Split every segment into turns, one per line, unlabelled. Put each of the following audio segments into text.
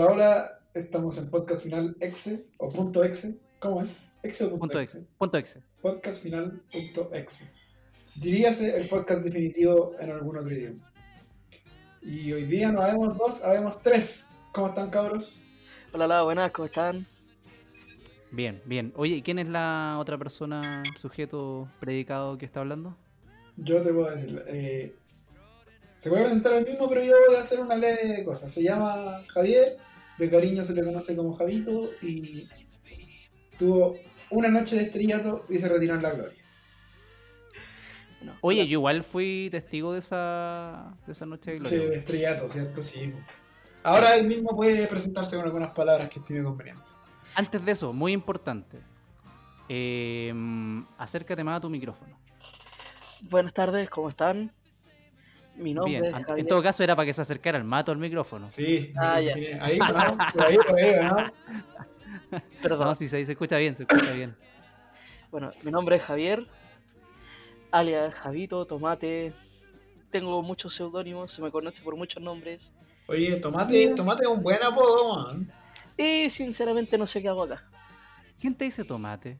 Hola, hola, estamos en podcast final exe o punto exe. ¿Cómo es? ¿Exe o punto,
Punto
exe?
exe. Punto exe.
Podcast final punto exe. Diríase el podcast definitivo en algún otro idioma. Y hoy día no habemos dos, habemos tres. ¿Cómo están, cabros?
Hola, hola, buenas, ¿cómo están?
Bien, bien. Oye, ¿y quién es la otra persona, sujeto predicado que está hablando?
Yo te puedo decir. eh, se puede presentar el mismo, pero yo voy a hacer una leve cosa. Se llama Javier, de cariño se le conoce como Javito, y tuvo una noche de estrellato y se retiró en la gloria.
Oye, yo igual fui testigo de esa, de esa noche de
Noche
gloria.
de estrellato, ¿cierto? Sí. Ahora él mismo puede presentarse con algunas palabras que estime conveniente.
Antes de eso, muy importante. eh, acércate más a tu micrófono.
buenas tardes, ¿cómo están? Mi nombre
Bien,
es
an-
Javier.
en todo caso era para que se acercara el mato al micrófono.
Sí,
Ah, ya.
ahí, ¿no? Ahí, por ahí, ¿no?
Perdón.
No, sí, se, se escucha bien, se escucha bien.
Bueno, mi nombre es Javier, alias Javito, Tomate. Tengo muchos seudónimos, se me conoce por muchos nombres.
Oye, Tomate, Tomate es un buen apodo, man.
Y sinceramente no sé qué hago acá.
¿Quién te dice tomate?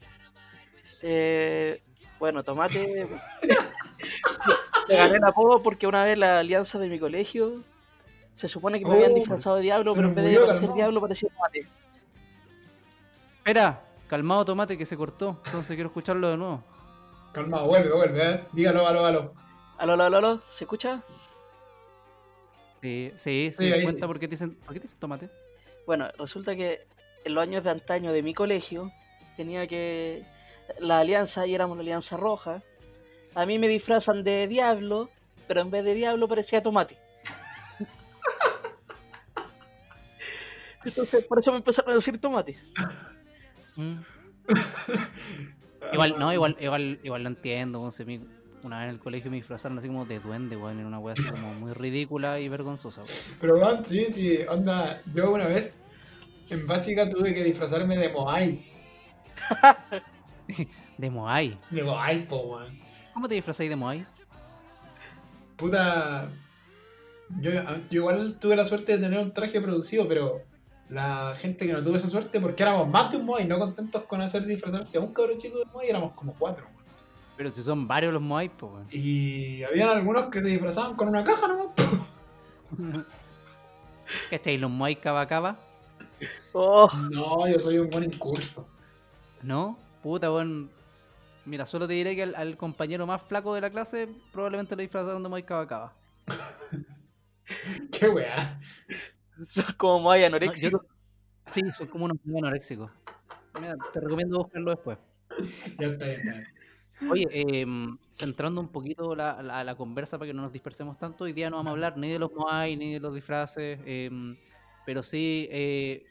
Eh, bueno, Tomate. Le gané el apodo porque una vez la alianza de mi colegio se supone que me habían
Oh,
disfrazado de diablo,
se
pero en vez de parecer
calmado.
diablo parecía Tomate.
Espera, calmado tomate que se cortó. Entonces quiero escucharlo de nuevo.
Calma, vuelve, vuelve, ¿eh? Dígalo, aló, aló.
Aló, aló, aló, aló, ¿se escucha?
Sí, sí,
Sí,
sí. cuenta
sí.
por qué te dicen, por qué te dicen tomate.
Bueno, resulta que en los años de antaño de mi colegio tenía que la alianza y éramos la alianza roja. A mí me disfrazan de diablo, pero en vez de diablo parecía tomate. Entonces, por eso me empezaron a decir tomate.
Mm. Igual, no, igual, igual, igual lo entiendo. weón, si a mí una vez en el colegio me disfrazaron así como de duende, weón, en una wea así como muy ridícula y vergonzosa, weón.
Pero, man, sí, sí, onda. Yo una vez en básica tuve que disfrazarme de Moai.
De Moai.
De Moai, po, man.
¿Cómo te disfrazáis de Moai?
Puta. Yo, yo igual tuve la suerte de tener un traje producido, pero la gente que no tuvo esa suerte, porque éramos más de un Moai, no contentos con hacer disfrazarse a un cabrón chico de Moai, éramos como cuatro.
Pero si son varios los Moai, pues, weón.
Y habían algunos que se disfrazaban con una caja nomás. po.
¿Cachai? Los Moai cava cava.
Oh,
No, yo soy un buen incurto.
¿No? Puta, weón. Mira, solo te diré que al, al compañero más flaco de la clase probablemente lo disfrazaron de Moai cava cava.
Qué weá.
son como muy
No,
anoréxicos.
yo- Sí, son como unos muy anoréxicos. Mira, te recomiendo buscarlo después.
Ya está, ya está.
Oye, em, centrando un poquito la, la- la conversa para que no nos dispersemos tanto, hoy día no vamos a hablar ni de los Moai ni de los disfraces, em, pero sí eh,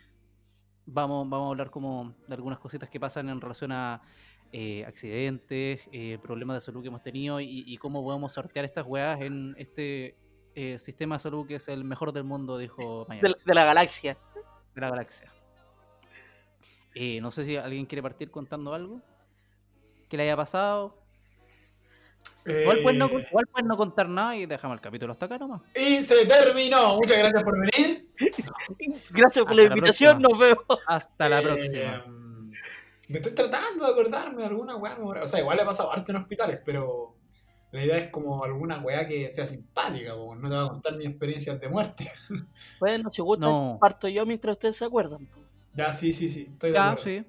vamos, vamos a hablar como de algunas cositas que pasan en relación a eh, accidentes, eh, problemas de salud que hemos tenido y, y cómo podemos sortear estas weas en este eh, sistema de salud que es el mejor del mundo, dijo
de,
Mañana
de la galaxia.
de la galaxia. Eh, no sé si alguien quiere partir contando algo que le haya pasado. Igual puedes, no, igual puedes no contar nada y dejamos el capítulo hasta acá nomás.
Y se terminó. Muchas gracias por venir.
Gracias por
Hasta
la invitación, nos vemos.
Hasta la
Eh,
próxima.
Me estoy tratando de acordarme de alguna weá. O sea, igual he pasado harto en hospitales, pero la idea es como alguna weá que sea simpática. po. No te voy a contar mis experiencias de muerte.
Bueno, si gusta,
No.
parto yo mientras ustedes se acuerdan. po.
ya, sí, sí, sí. Estoy de
Ya,
acuerdo.
sí.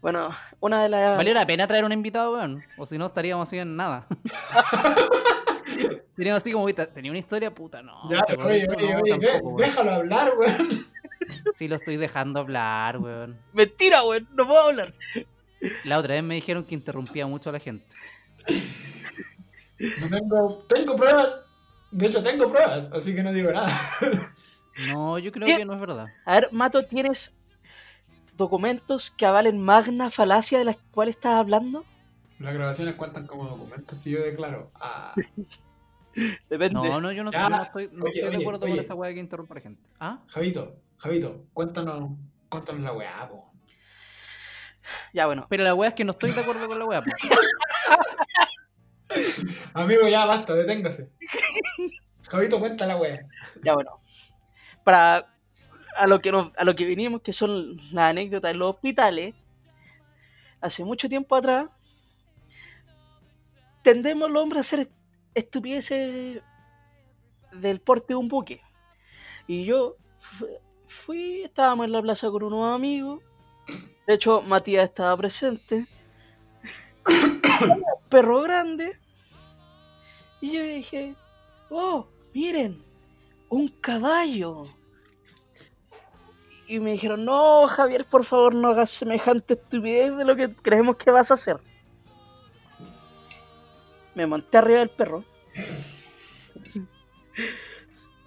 Bueno, una de las...
Valió la pena traer un invitado, weón. O si no, estaríamos así en nada. Teníamos así como, "Uy, tenía una historia, puta, no.
Ya,
¿te
pero
acordás
oye,
de
oye,
No,
oye,
tampoco,
de- déjalo hablar, weón.
Sí, lo estoy dejando hablar, weón.
Mentira, weón, no puedo hablar.
La otra vez me dijeron que interrumpía mucho a la gente.
No tengo, tengo pruebas. De hecho, tengo pruebas, así que no digo nada.
No, yo creo
¿Qué?
que no es verdad.
A ver, Mato, ¿tienes documentos que avalen magna falacia de las cuales estás hablando?
Las grabaciones cuentan como documentos, si yo declaro. Ah,
Depende.
No, no, yo no,
Ya,
yo no estoy, no
oye,
estoy de acuerdo
oye.
con esta weá que interrumpe a la gente. ¿Ah?
Javito, Javito, cuéntanos, cuéntanos la weá, po.
Ya, bueno.
Pero la weá es que no estoy de acuerdo con la weá. po.
Amigo, ya basta, deténgase. Javito, cuenta la weá.
Ya, bueno. Para a lo que nos, a lo que vinimos, que son las anécdotas en los hospitales, hace mucho tiempo atrás, tendemos los hombres a hacer estupideces del porte de un buque. Y yo fui, estábamos en la plaza con unos amigos. De hecho, Matías estaba presente. Perro grande. Y yo dije, oh, miren, un caballo. Y me dijeron, no, Javier, por favor, no hagas semejante estupidez de lo que creemos que vas a hacer. Me monté arriba del perro.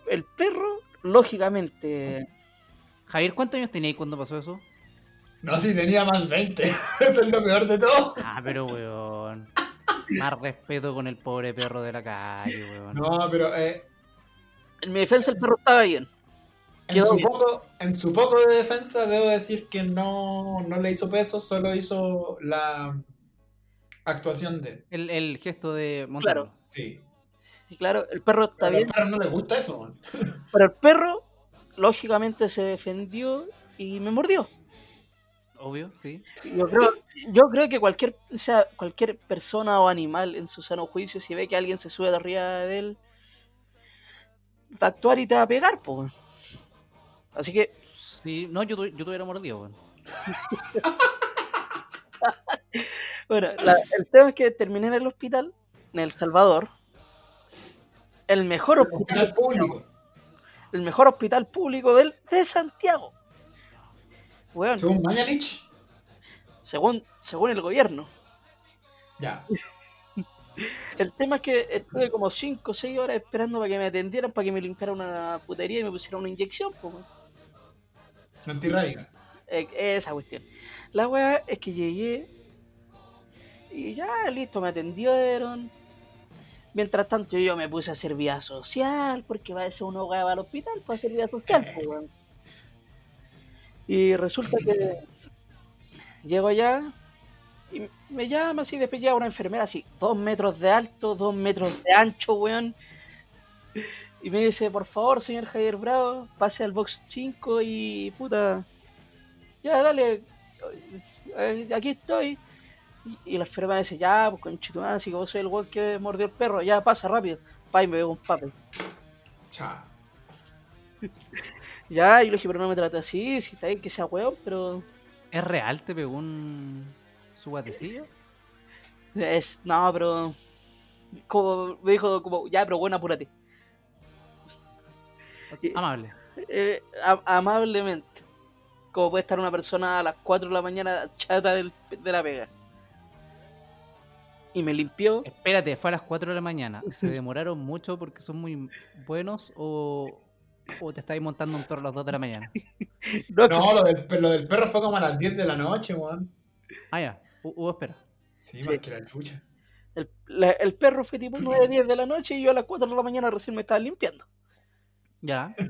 El perro, lógicamente,
Javier, ¿cuántos años teníais cuando pasó eso?
No, si tenía más 20. Eso es lo peor de todo.
Ah, pero weón. Más respeto con el pobre perro de la calle, weón.
No, pero eh,
en mi defensa el perro estaba bien.
en, su poco, en su poco de defensa debo decir que no, no le hizo peso, solo hizo la actuación de...
El, el gesto de montarlo.
Sí.
Y claro, el perro está
Pero
bien,
al perro no le gusta eso. man.
pero el perro, lógicamente, se defendió y me mordió.
Obvio, sí.
Yo creo, yo creo que cualquier, o sea, cualquier persona o animal en su sano juicio, si ve que alguien se sube de arriba de él, va a actuar y te va a pegar, pues. Así que,
Sí, no, yo, yo te hubiera mordido, weón.
bueno, la- el tema es que terminé en el hospital, en El Salvador, el mejor hospital,
Hospital público.
El mejor hospital público del, de Santiago. Weón,
Según Mañalich,
según, según el gobierno.
ya.
El tema es que estuve como 5 o 6 horas esperando para que me atendieran, para que me limpiaran una putería y me pusieran una inyección, pues.
Antirrábica.
Esa cuestión. La weá es que llegué y ya listo, me atendieron. Mientras tanto yo me puse a hacer vida social, porque va a ser uno va al hospital para hacer vida social, pues. Y resulta que llego allá y me llama así, después llega una enfermera así, dos metros de alto, dos metros de ancho, weón. Y me dice, por favor, señor Javier Bravo, pase al box 5 y puta, ya dale, eh, aquí estoy. Y, y la enfermera dice, ya, pues conchetumán, si que vos soy el weón que mordió el perro, ya pasa rápido. Pa, y me pegó un papel.
Chao.
Ya, y le dije, pero no me trate así, si está bien que sea weón, pero
¿Es real? ¿Te pegó un. su guatecillo?
es, no, pero como me dijo, como, ya, pero bueno, apúrate.
Amable.
Eh, a- amablemente. Como puede estar una persona a las 4 de la mañana chata del- de la pega. Y me limpió.
Espérate, fue a las 4 de la mañana. ¿Se demoraron mucho porque son muy buenos o, o te estáis montando un toro a las 2 de la mañana?
No,
No, lo del, lo del perro fue como a las 10 de la noche, weón.
Ah, ya. Hu- Hubo espera.
Sí, más que la chucha.
El, la- el perro fue tipo 9, 10 de la noche y yo a las 4 de la mañana recién me estaba limpiando.
Ya.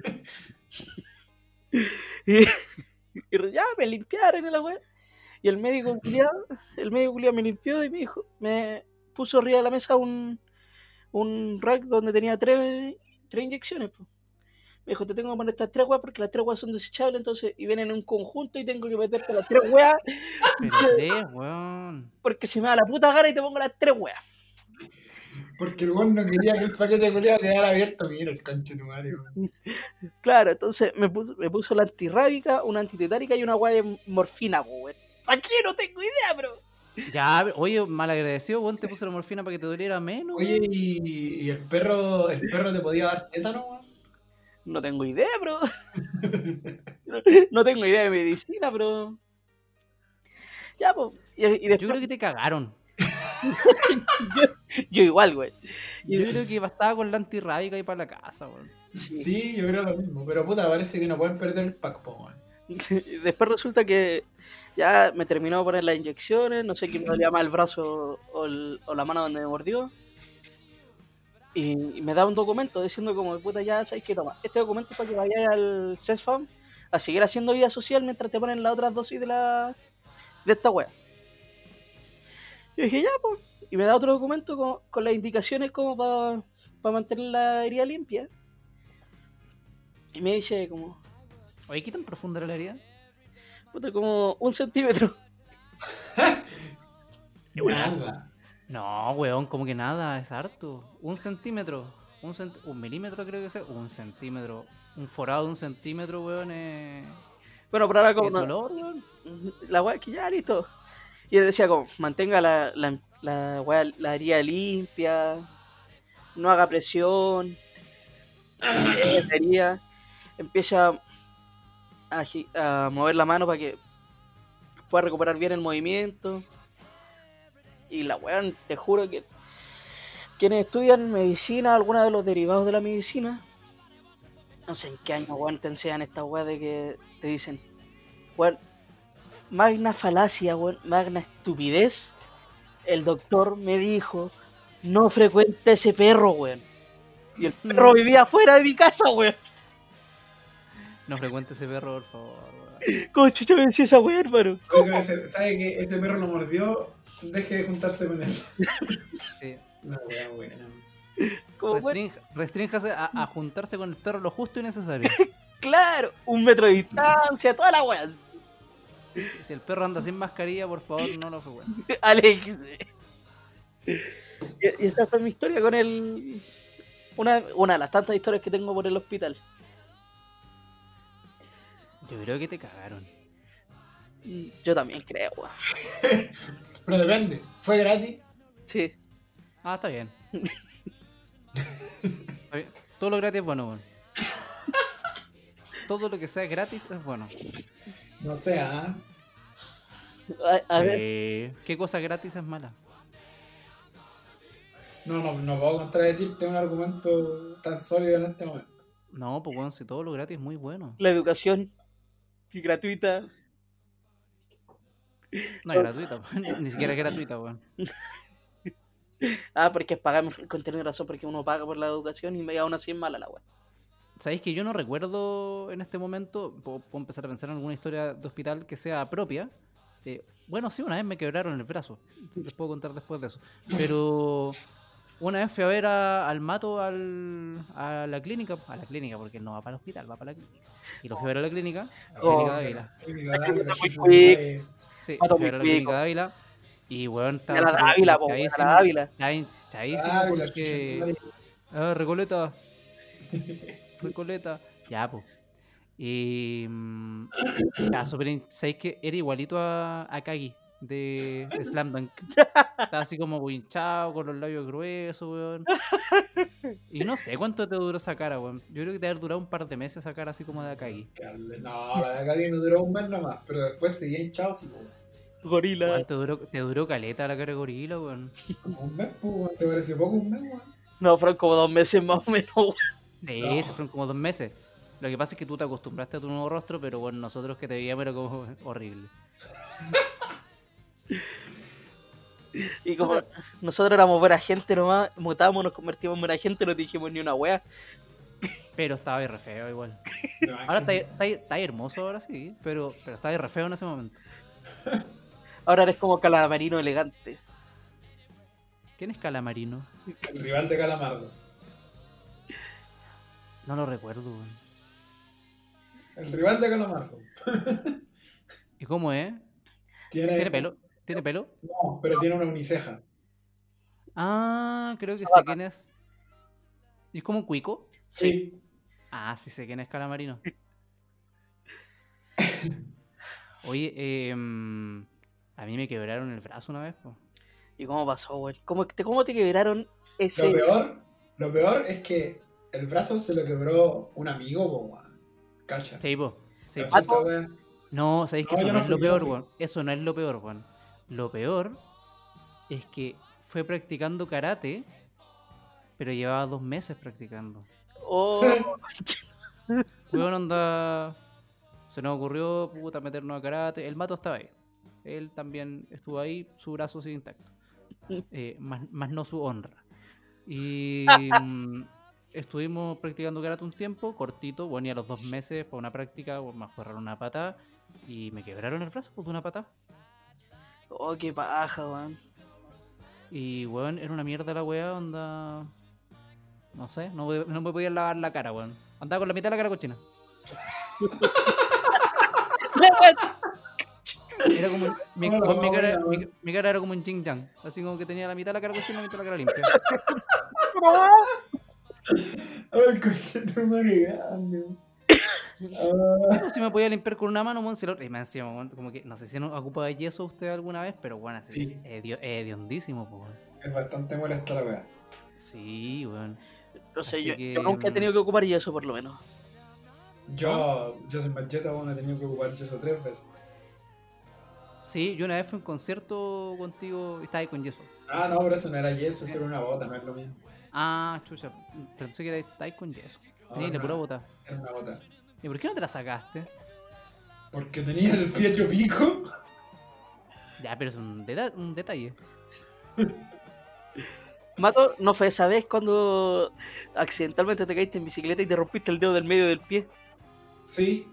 Y, y ya me limpiaron y la wea. Y el médico culiao- el médico culiao me limpió y me dijo, me puso arriba de la mesa un, un rack donde tenía tres, tres inyecciones. po. Me dijo, te tengo que poner estas tres weas porque las tres weas son desechables, entonces, y vienen en un conjunto y tengo que meterte las tres weas
Pero weón.
porque se me da la puta gana y te pongo las tres weas.
Porque el weón no quería que el paquete de culiado quedara abierto. Mira el madre, weón.
Claro, entonces me puso, me puso la antirrábica, una antitetárica y una wea de morfina, weón. ¿Para qué? No tengo idea, bro.
Ya, oye, mal agradecido, weón, te puse la morfina para que te doliera menos.
Oye, ¿y, y el perro el perro te podía dar tétano, weón?
No tengo idea, bro. No, no tengo idea de medicina, pero. Ya, pues. Y, y
Yo
después,
creo que te cagaron.
yo igual, güey.
Yo creo que bastaba con la antirrábica y para la casa, weón.
Sí, yo creo lo mismo. Pero puta, parece que no pueden perder el pack, po,
después resulta que ya me terminó de poner las inyecciones, no sé quién me dolía más el brazo o, la mano donde me mordió. Y, me da un documento diciendo como, puta, ya sabes que toma. Este documento es para que vayas al CESFAM a seguir haciendo vida social mientras te ponen las otras dosis de la de esta wea. Yo dije, ya, pues. Y me da otro documento con, con las indicaciones como para mantener la herida limpia. Y me dice como,
Oye, ¿qué tan profunda era la herida?
Puta, como un centímetro.
Nada.
No, weón, como que nada, es harto. Un centímetro, un, cent- un milímetro creo que sea, un centímetro. Un forado de un centímetro, weón, es...
Bueno, pero ahora como no-
dolor, weón.
la weá que ya listo. Y él decía como, mantenga la, la, la, weá- la herida limpia, no haga presión, la herida, empieza a, mover la mano para que pueda recuperar bien el movimiento. Y la weá, te juro que quienes estudian medicina, algunos de los derivados de la medicina, no sé en qué año, weón, te enseñan esta weá de que te dicen, weón, magna falacia, weón, magna estupidez. El doctor me dijo, no frecuente ese perro, weón. Y el perro vivía fuera de mi casa, weón.
No frecuente ese perro, por favor, weón.
¿Cómo chucha me decía esa weón, hermano?
Ese- ¿Sabe que este perro lo mordió? Deje de juntarse con él.
Sí.
Una wea buena.
Restrinja- Restrínjase a, a juntarse con el perro lo justo y necesario.
claro, un metro de distancia, toda la weón.
Si el perro anda sin mascarilla, por favor, no lo frecuente.
Alex. Y, y esa fue mi historia con el. Una, una de las tantas historias que tengo por el hospital.
Yo creo que te cagaron.
Yo también creo, weón.
Pero depende. ¿Fue gratis?
Sí.
Ah, está bien. Está bien. Todo lo gratis es bueno, weón. Todo lo que sea gratis es bueno.
No sé, ¿ah?
A, a ver,
Sí. ¿Qué cosa gratis es mala?
No, no, no puedo contradecirte un argumento tan sólido en este momento.
No, pues bueno, si todo lo gratis es muy bueno.
la educación gratuita.
No es gratuita, weón. ni siquiera es gratuita, weón.
Ah, porque es pagar con tener razón, porque uno paga por la educación y me aún así es mala la weá.
Sabéis que yo no recuerdo en este momento, puedo, puedo empezar a pensar en alguna historia de hospital que sea propia. Eh, bueno, sí, una vez me quebraron el brazo. Les puedo contar después de eso. Pero una vez fui a ver a- al mato al, a la clínica, a la clínica, porque él no va para el hospital, va para la clínica. Y lo fui a ver a la clínica, a la
Oh,
clínica de Ávila.
De Ávila, sí,
fui a ver a la clínica de Ávila. Y weón, estaba
la
súper
Ávila, po, la
porque... Ah, Recoleta. Recoleta. Ya, pues. Y. Ya, súper. hin- ¿Sabéis que era igualito a, a Kagi de, Slam Dunk? Estaba así como hinchado, con los labios gruesos, weón. Y no sé cuánto te duró esa cara, weón. Yo creo que te haber durado un par de meses esa cara así como de Akagi.
No, la de acá me duró un mes nomás, pero después seguía hinchado así, pues.
Gorila.
Weón, te duró, te duró caleta la cara de gorila, weón.
Como un mes, pues, weón. ¿te pareció poco un mes, weón?
No, fueron como dos meses más o menos, weón.
Sí,
No.
se fueron como dos meses. Lo que pasa es que tú te acostumbraste a tu nuevo rostro, pero bueno, nosotros que te veíamos era como horrible.
Y como nosotros éramos buena gente nomás, mutamos, nos convertimos en buena gente, no dijimos ni una wea.
Pero estaba ahí re feo igual.
No,
Ahora
es
está, está, está hermoso ahora sí, pero, pero está re feo en ese momento.
Ahora eres como calamarino elegante.
¿Quién es Calamarino?
El rival de Calamardo.
No lo recuerdo. weón.
El rival de Calamardo.
¿Y cómo es?
Tiene,
¿Tiene pelo? ¿Tiene pelo?
No, pero tiene una uniceja.
Ah, creo que sé quién es. ¿Y es como un cuico?
Sí.
Ah, sí sé quién es Calamarino. Oye, eh, a mí me quebraron el brazo una vez. po.
¿Y cómo pasó, weón? ¿Cómo te, cómo te quebraron ese.
Lo peor, lo peor es que el brazo se lo quebró un amigo, weón. Cacha.
Sí, po. Sí, po. No, sabéis que
No,
eso no,
no
es lo peor, weón. Eso no es lo peor, weón. Lo peor es que fue practicando karate, pero llevaba dos meses practicando.
Oh,
Weón, onda. Se nos ocurrió, puta, meternos a karate. El mato estaba ahí. Él también estuvo ahí, su brazo sigue intacto. Eh, más, más no su honra. Y mm, estuvimos practicando karate un tiempo, cortito, bueno, y a los dos meses, para una práctica, me aferraron una patada y me quebraron el brazo por una patada.
Oh, qué paja, weón.
Y, weón, era una mierda la weá, onda. No sé, no, me- no me podía lavar la cara, weón. Andaba con la mitad de la cara cochina. Era como un- mi, cara, mi, mi cara era como un Jing Yang. Así como que tenía la mitad de la cara cochina y la mitad de la cara limpia.
Ay, coche tu Ah,
si me podía limpiar con una mano, si lo- y me encima, weón, como que no sé si no ocupa de yeso usted alguna vez, pero bueno, así
Sí.
es hedio- hediondísimo,
es bastante molesta la weá.
Sí, weón.
No sé, yo,
que,
yo nunca he tenido que ocupar yeso por lo menos.
Yo, yo soy macheta, bueno, he tenido que ocupar yeso tres veces.
Sí, yo una vez fui a un concierto contigo y estaba ahí con yeso.
Ah, no, pero eso no era yeso, eso era una bota, no es lo mismo.
Ah, chucha, pensé que estabais con yeso.
No,
Tenías la
no,
pura bota.
Era una bota.
¿Y por qué no te la sacaste?
Porque tenía el pie hecho pico.
Ya, pero es un, deta- un detalle.
Mato, ¿no fue esa vez cuando accidentalmente te caíste en bicicleta y te rompiste el dedo del medio del pie?
Sí,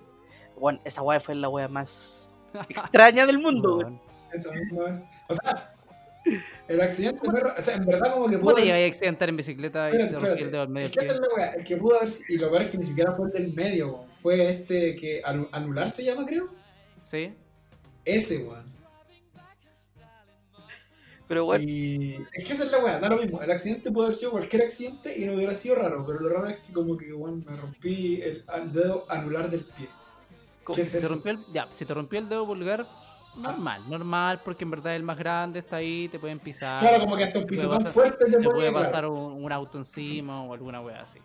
Bueno, esa weá fue la weá más extraña del mundo. Weón.
esa misma vez. O sea, el accidente no era- O sea, en verdad como que
¿Cómo
pudo
te
haber-
a accidentar en bicicleta y te el dedo al medio
Es que esa es la weá, el que pudo haber y lo peor es que ni siquiera fue el del medio, weón. Fue este que anu- anular se llama, creo.
Sí.
Ese, weón.
Pero bueno,
Y es que esa es la weá, da lo mismo. El accidente puede haber sido cualquier accidente y no hubiera sido raro, pero lo raro es que como que weón, me rompí el, dedo anular del pie. ¿Qué es
Si te rompió el, ya, si te rompió el dedo pulgar, normal, normal, porque en verdad el más grande está ahí, te pueden pisar.
Claro, como que hasta un pisotón fuerte te
te puede pasar un, un auto encima o alguna wea así.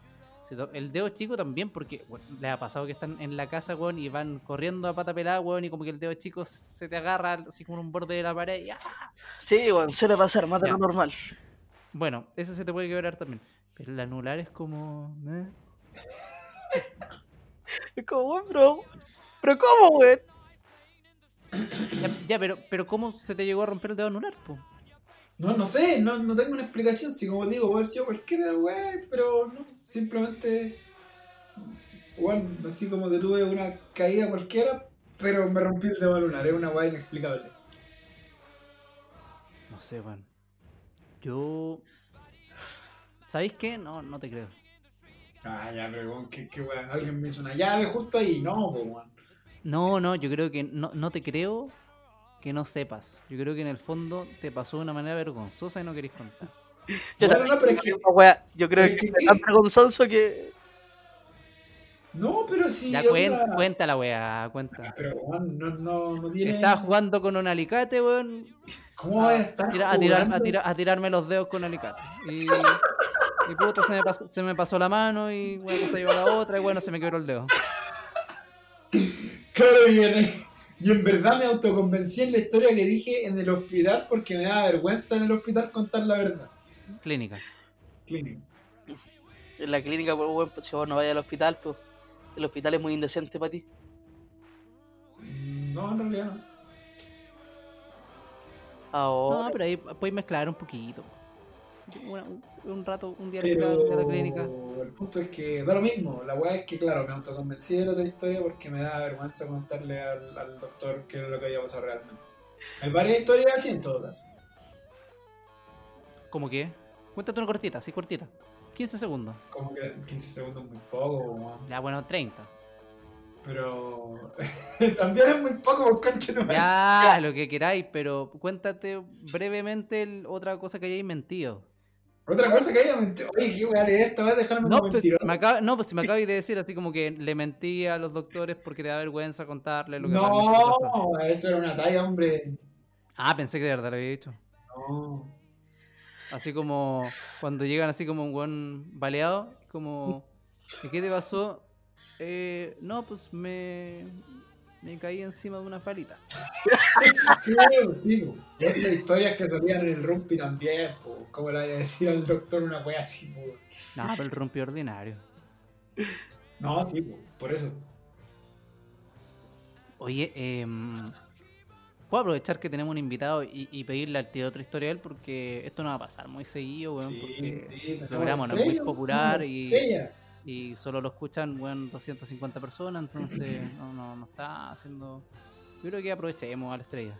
El dedo chico también, porque bueno, le ha pasado que están en la casa, weón, y van corriendo a pata pelada, weón, y como que el dedo chico se te agarra así como en un borde de la pared. y ¡ah!
sí, weón, suele pasar, más de lo normal.
Bueno, eso se te puede quebrar también. Pero el anular es como. ¿eh?
Es como, weón, pero, pero ¿cómo, weón?
Ya, ya, pero, pero ¿cómo se te llegó a romper el dedo anular, po?
No, no sé, no, no tengo una explicación. Si como digo, puede haber sido cualquier weá, pero no, simplemente. Bueno, así como que tuve una caída cualquiera, pero me rompí el dedo lunar, es una weá inexplicable.
No sé, weón. Yo. ¿Sabéis qué? No, no te creo.
Ah, ya, pero weón, qué, qué weá, alguien me hizo una llave justo ahí, no, pues weón.
No, no, yo creo que no, no te creo que no sepas. Yo creo que en el fondo te pasó de una manera vergonzosa y no querés contar.
Yo
Bueno, no, pero es
creo
que-
yo creo que
es
tan vergonzoso que.
No, pero sí.
Ya
onda-
cuen- cuenta la weá, cuenta.
Pero weón, no, no, no tiene.
Estaba jugando con un alicate, weón.
¿Cómo a
A,
estar
tira- a tirar- a
jugando?
tira- a tirarme los dedos con alicate. Y, y puta, se me, pasó, se me pasó la mano y una cosa llevó a la otra y bueno, se me quebró el dedo.
Claro, y en, y en verdad me autoconvencí en la historia que dije en el hospital porque me daba vergüenza en el hospital contar la verdad.
Clínica.
Clínico.
En la clínica, pues, weón, pues, si vos no vayas al hospital, pues. El hospital es muy indecente para ti.
No, en realidad no.
Ahora.
No, pero ahí puedes mezclar un poquito. Una- un, un rato, un día
Pero
a la clínica.
el punto es que da lo mismo. La weá es que, claro, me autoconvencí de la otra historia porque me daba vergüenza contarle al, al doctor qué era lo que había pasado realmente. Hay varias historias así en todo caso.
¿Cómo que? Cuéntate una cortita, sí, cortita. 15 segundos.
Como que 15 segundos es muy poco.
Ya, bueno, 30.
pero también es muy poco, concha madre.
Ya, lo que queráis, pero cuéntate brevemente el- otra cosa que hayáis mentido.
Otra cosa que haya mentido. Oye, qué weá le esta vez dejarme
No, pues, me no, pues si me acabáis de decir así como que le mentí a los doctores porque te da vergüenza contarle lo que.
No, eso era una talla, hombre.
Ah, pensé que de verdad lo había dicho.
No.
Así como cuando llegan así como un buen baleado, como, ¿y ¿qué te pasó? Eh, no, pues me, me caí encima de una palita.
Sí, digo. Estas historias que salían en el Rumpi también, po. ¿Cómo le voy a decir al doctor una wea así, po?
No, pero el rompió ordinario.
No, sí, po, por eso.
Oye, em, puedo aprovechar que tenemos un invitado y, y pedirle al tío otra historia de él porque esto no va a pasar muy seguido, weón,
Sí,
porque
sí,
programa no es muy popular y,
estrella.
Y solo lo escuchan, weón, 250 personas, entonces no, no, no está haciendo... Yo creo que aprovechemos a la estrella.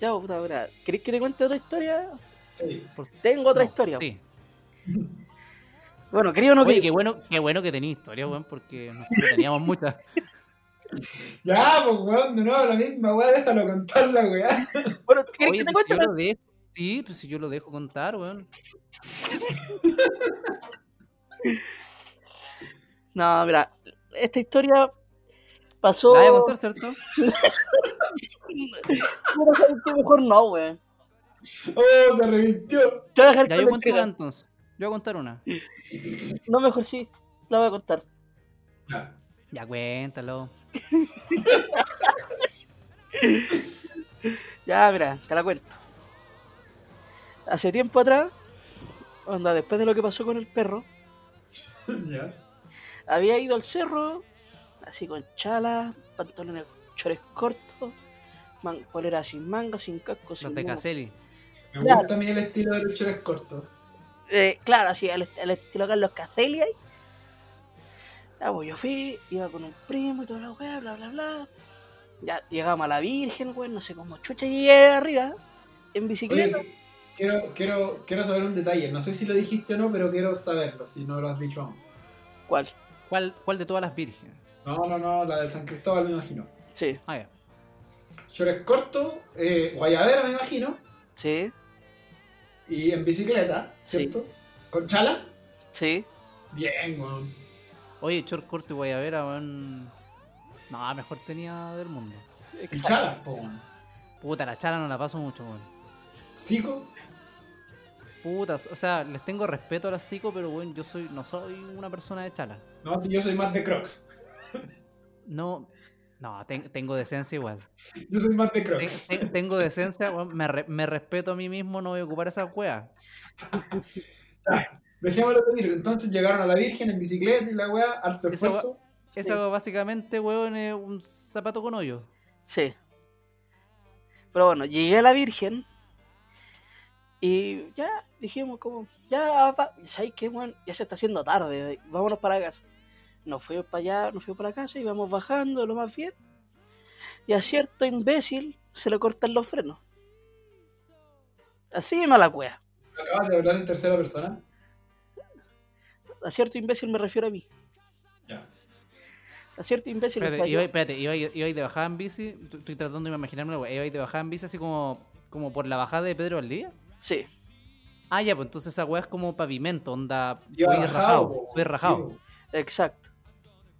Ya, puta, ahora. ¿Queréis que te cuente otra historia?
Sí.
Por-
Tengo otra
no,
historia.
Sí.
Bueno, querido no
Oye,
querido.
qué bueno, qué bueno que tenía historia, weón, porque nosotros teníamos muchas.
Ya, pues weón, de nuevo la misma weá, déjalo contar la weá.
Bueno, ¿quieres
Oye,
que te
pues
cuente?
yo lo dejo. Sí, pues si yo lo dejo contar, weón.
No, mira, esta historia pasó.
¿La voy a contar, cierto?
Pero sabes que mejor no, weón.
Oh, se revintió.
Te voy a dejar
Ya yo cuento una entonces. Yo voy a contar una.
No, mejor sí, la voy a contar.
Ya.
Ya cuéntalo.
Ya, mira, te la cuento. Hace tiempo atrás, onda, después de lo que pasó con el perro,
Ya.
había ido al cerro, así con chalas, pantalones chores cortos, man, polera sin manga, sin casco,
Los
sin
de
nada.
Caselli.
Me
Claro.
gusta a mí el estilo de luchadores cortos.
Eh, claro, así, al, al estilo Carlos Caselli ahí. Ya, pues yo fui, iba con un primo y toda la weá, bla, bla, bla. Ya llegamos a la Virgen, güey, no sé cómo chucha llegué arriba, en
Oye,
bicicleta.
que- quiero, quiero, quiero saber un detalle. No sé si lo dijiste o no, pero quiero saberlo, si no lo has dicho aún.
¿Cuál?
¿Cuál, ¿Cuál de todas las vírgenes?
No, no, no, la del San Cristóbal me imagino.
Sí,
Ah, ya.
Shorts corto, eh, guayabera me imagino,
sí,
y en bicicleta, ¿cierto? ¿Con chala?
sí.
Bien, weón.
Oye, short corto y guayabera, weón. No, mejor tenía del mundo.
Exacto.
chala, po, weón.
Puta, la chala no la paso mucho, weón.
Cico,
Putas, o sea, les tengo respeto a las psico, pero weón, yo soy, no soy una persona de chala.
no, si yo soy más de crocs.
No, no, ten- tengo decencia igual.
Yo soy más de crocs.
ten- tengo decencia, me, re- me respeto a mí mismo, no voy a ocupar esas weas.
Dejémoslo de ir. Entonces llegaron a la Virgen en bicicleta y la weá, alto
Esa
esfuerzo.
Esa básicamente, weón, es un zapato con hoyo.
Sí. Pero bueno, llegué a la Virgen y ya dijimos como, ya, ¿sabes qué, weón? Ya se está haciendo tarde, vámonos para la casa. Nos fuimos para allá, nos fuimos para la casa y vamos bajando lo más bien. Y a cierto imbécil se le cortan los frenos. Así mala cueva.
Acabas de hablar en tercera persona.
A cierto imbécil me refiero a mí.
Ya.
A cierto imbécil
Espérate, iba, espérate, iba, iba de bajada en bici. Estoy tratando de imaginarme, weón. Iba de bajada en bici así como, como por la bajada de Pedro Valdivia.
Sí,
Ah, ya, pues entonces esa weá es como pavimento, onda. Voy
rajado,
voy rajado.
Sí, po.
exacto,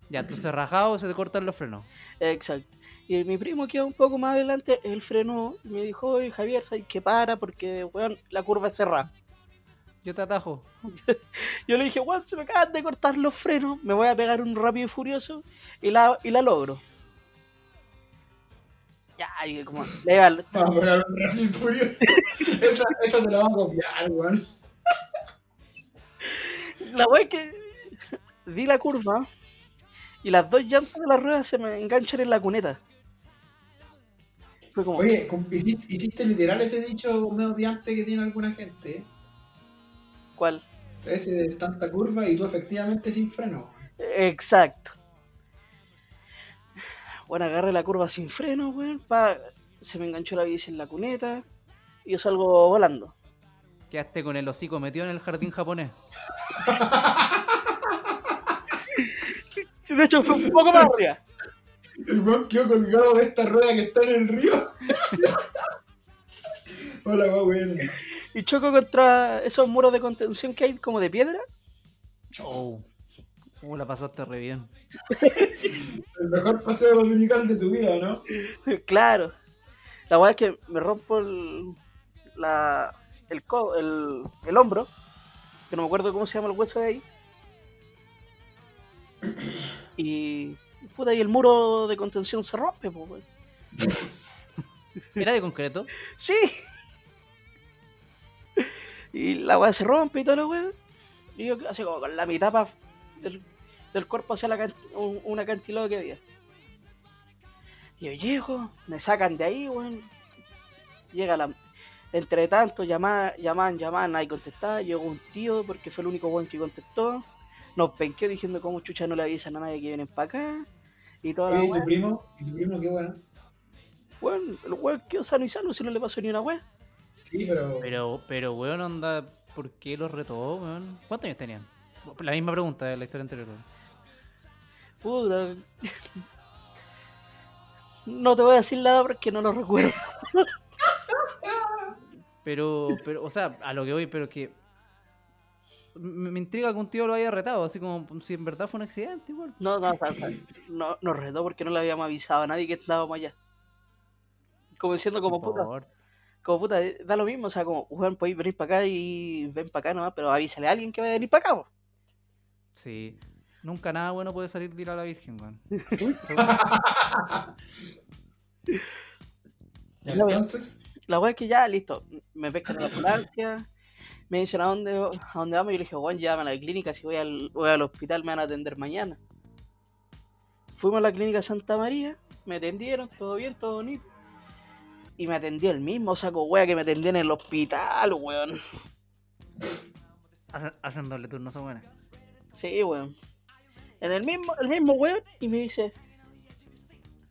Ya, entonces rajado se te cortan los frenos.
exacto. Y mi primo que iba un poco más adelante, él frenó y me dijo, oye Javier, ¿sabes qué para? Porque, weón, la curva es cerrada.
Yo te atajo.
Yo le dije, weón, se me acaban de cortar los frenos, me voy a pegar un rápido y furioso y la, y la logro. Ya, y como, le iba al-
Vamos a pegar un Rápido Furioso. esa, esa te la vamos a copiar, weón.
la weá es que di la curva y las dos llantas de la rueda se me enganchan en la cuneta. Fue como,
Oye, hiciste, hiciste literal ese dicho medio odiante que tiene alguna gente. ¿eh?
¿cuál?
Ese de tanta curva y tú efectivamente sin freno.
Exacto. Bueno, agarré la curva sin freno, weón. pa- Se me enganchó la bici en la cuneta. Y yo salgo volando.
Quedaste con el hocico metido en el jardín japonés.
De hecho, fue un poco más arriba.
El weón quedó colgado de esta rueda que está en el río. Hola, weón, weón.
Y choco contra esos muros de contención que hay como de piedra.
Oh. Uh, la pasaste re bien.
El mejor paseo dominical de tu vida, ¿no?
claro. La weá es que me rompo el, la, el, co- el, el hombro. Que no me acuerdo cómo se llama el hueso de ahí. Y. Puta, y el muro de contención se rompe, pues.
¿Era de concreto?
Sí. Y la weá se rompe y todo lo weón. Y yo así como con la mitad pa- del, del cuerpo hacia la can- un, un acantilado que había. Y yo llego, me sacan de ahí, weón. Llega la. Entre tanto, llamaban, llamaban, llamaban, nadie contestaba. Llegó un tío porque fue el único weón que contestó. Nos penqueó diciendo cómo chucha no le avisan a nadie que vienen para acá. Y toda la
¿y tu primo? ¿Y tu primo qué weón?
Weón, el weón quedó sano y sano si no le pasó ni una weá.
Sí, pero.
Pero, pero, weón, onda, ¿por qué los retó, weón? ¿Cuántos años tenían? La misma pregunta de la historia anterior, weón.
Puta. No te voy a decir nada porque no lo recuerdo.
Pero, pero, o sea, a lo que voy, pero que. Me, me intriga que un tío lo haya retado, así como si en verdad fue un accidente, igual.
No, no, no, nos retó porque no le habíamos avisado a nadie que estábamos allá. Como diciendo, como
No
puta, como puta, eh, da lo mismo, o sea, como, weón, podéis venir para acá y ven para acá nomás, pero avísale a alguien que vaya a venir para acá, po.
Sí. Nunca nada bueno puede salir de ir a la Virgen, weón.
Entonces,
La weá es que ya, listo, me pescan en la ambulancia, me dicen a dónde, a dónde vamos, y yo le dije, weón, llévame a la clínica, si voy al, voy al hospital me van a atender mañana. Fuimos a la clínica Santa María, me atendieron, todo bien, todo bonito. Y me atendió el mismo saco weá que me atendía en el hospital, weón.
Hacen, hacen doble turno, son buenas.
Sí, weón. En el mismo, el mismo weón, y me dice,